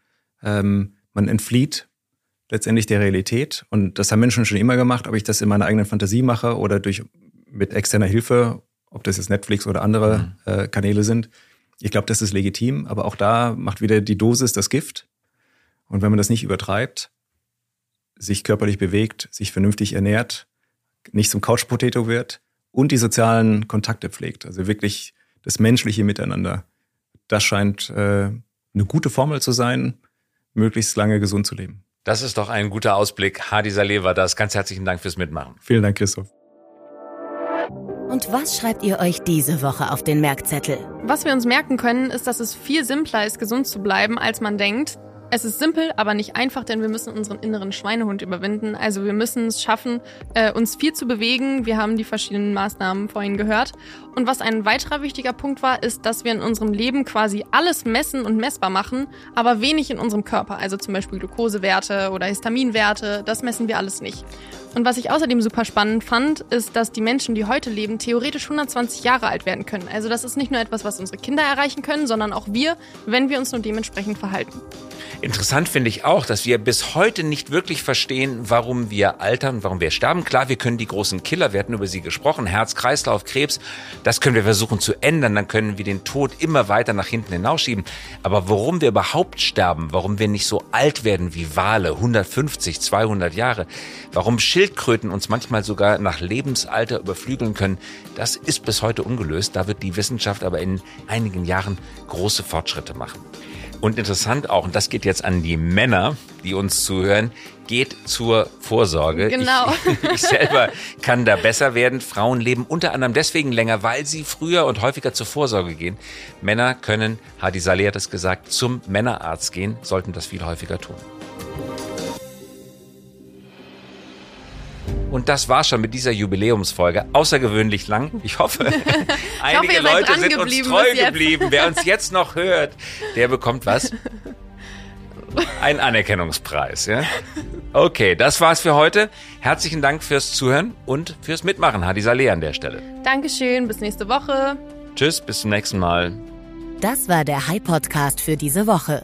Ähm, man entflieht letztendlich der Realität. Und das haben Menschen schon immer gemacht, ob ich das in meiner eigenen Fantasie mache oder durch mit externer Hilfe, ob das jetzt Netflix oder andere mhm. äh, Kanäle sind. Ich glaube, das ist legitim, aber auch da macht wieder die Dosis das Gift. Und wenn man das nicht übertreibt, sich körperlich bewegt, sich vernünftig ernährt, nicht zum Couchpotato wird und die sozialen Kontakte pflegt, also wirklich das menschliche Miteinander, das scheint äh, eine gute Formel zu sein, möglichst lange gesund zu leben. Das ist doch ein guter Ausblick. Hadi Saleh war das. Ganz herzlichen Dank fürs Mitmachen. Vielen Dank, Christoph. Und was schreibt ihr euch diese Woche auf den Merkzettel? Was wir uns merken können, ist, dass es viel simpler ist, gesund zu bleiben, als man denkt. Es ist simpel, aber nicht einfach, denn wir müssen unseren inneren Schweinehund überwinden. Also wir müssen es schaffen, äh, uns viel zu bewegen. Wir haben die verschiedenen Maßnahmen vorhin gehört. Und was ein weiterer wichtiger Punkt war, ist, dass wir in unserem Leben quasi alles messen und messbar machen, aber wenig in unserem Körper. Also zum Beispiel Glukosewerte oder Histaminwerte, das messen wir alles nicht. Und was ich außerdem super spannend fand, ist, dass die Menschen, die heute leben, theoretisch 120 Jahre alt werden können. Also das ist nicht nur etwas, was unsere Kinder erreichen können, sondern auch wir, wenn wir uns nur dementsprechend verhalten. Interessant finde ich auch, dass wir bis heute nicht wirklich verstehen, warum wir altern, warum wir sterben. Klar, wir können die großen Killer, wir hatten über sie gesprochen, Herz, Kreislauf, Krebs, das können wir versuchen zu ändern, dann können wir den Tod immer weiter nach hinten hinausschieben. Aber warum wir überhaupt sterben, warum wir nicht so alt werden wie Wale, 150, 200 Jahre, warum Schildkröten uns manchmal sogar nach Lebensalter überflügeln können, das ist bis heute ungelöst. Da wird die Wissenschaft aber in einigen Jahren große Fortschritte machen. Und interessant auch, und das geht jetzt an die Männer, die uns zuhören, geht zur Vorsorge. Genau. Ich, ich, selber kann da besser werden. Frauen leben unter anderem deswegen länger, weil sie früher und häufiger zur Vorsorge gehen. Männer können, Hadi Saleh hat es gesagt, zum Männerarzt gehen, sollten das viel häufiger tun. Und das war schon mit dieser Jubiläumsfolge. Außergewöhnlich lang. Ich hoffe, einige hoffe, Leute sind uns treu geblieben. Wer uns jetzt noch hört, der bekommt was? Ein Anerkennungspreis, ja? Okay, das war's für heute. Herzlichen Dank fürs Zuhören und fürs Mitmachen, Hadi Saleh an der Stelle. Dankeschön, bis nächste Woche. Tschüss, bis zum nächsten Mal. Das war der High Podcast für diese Woche.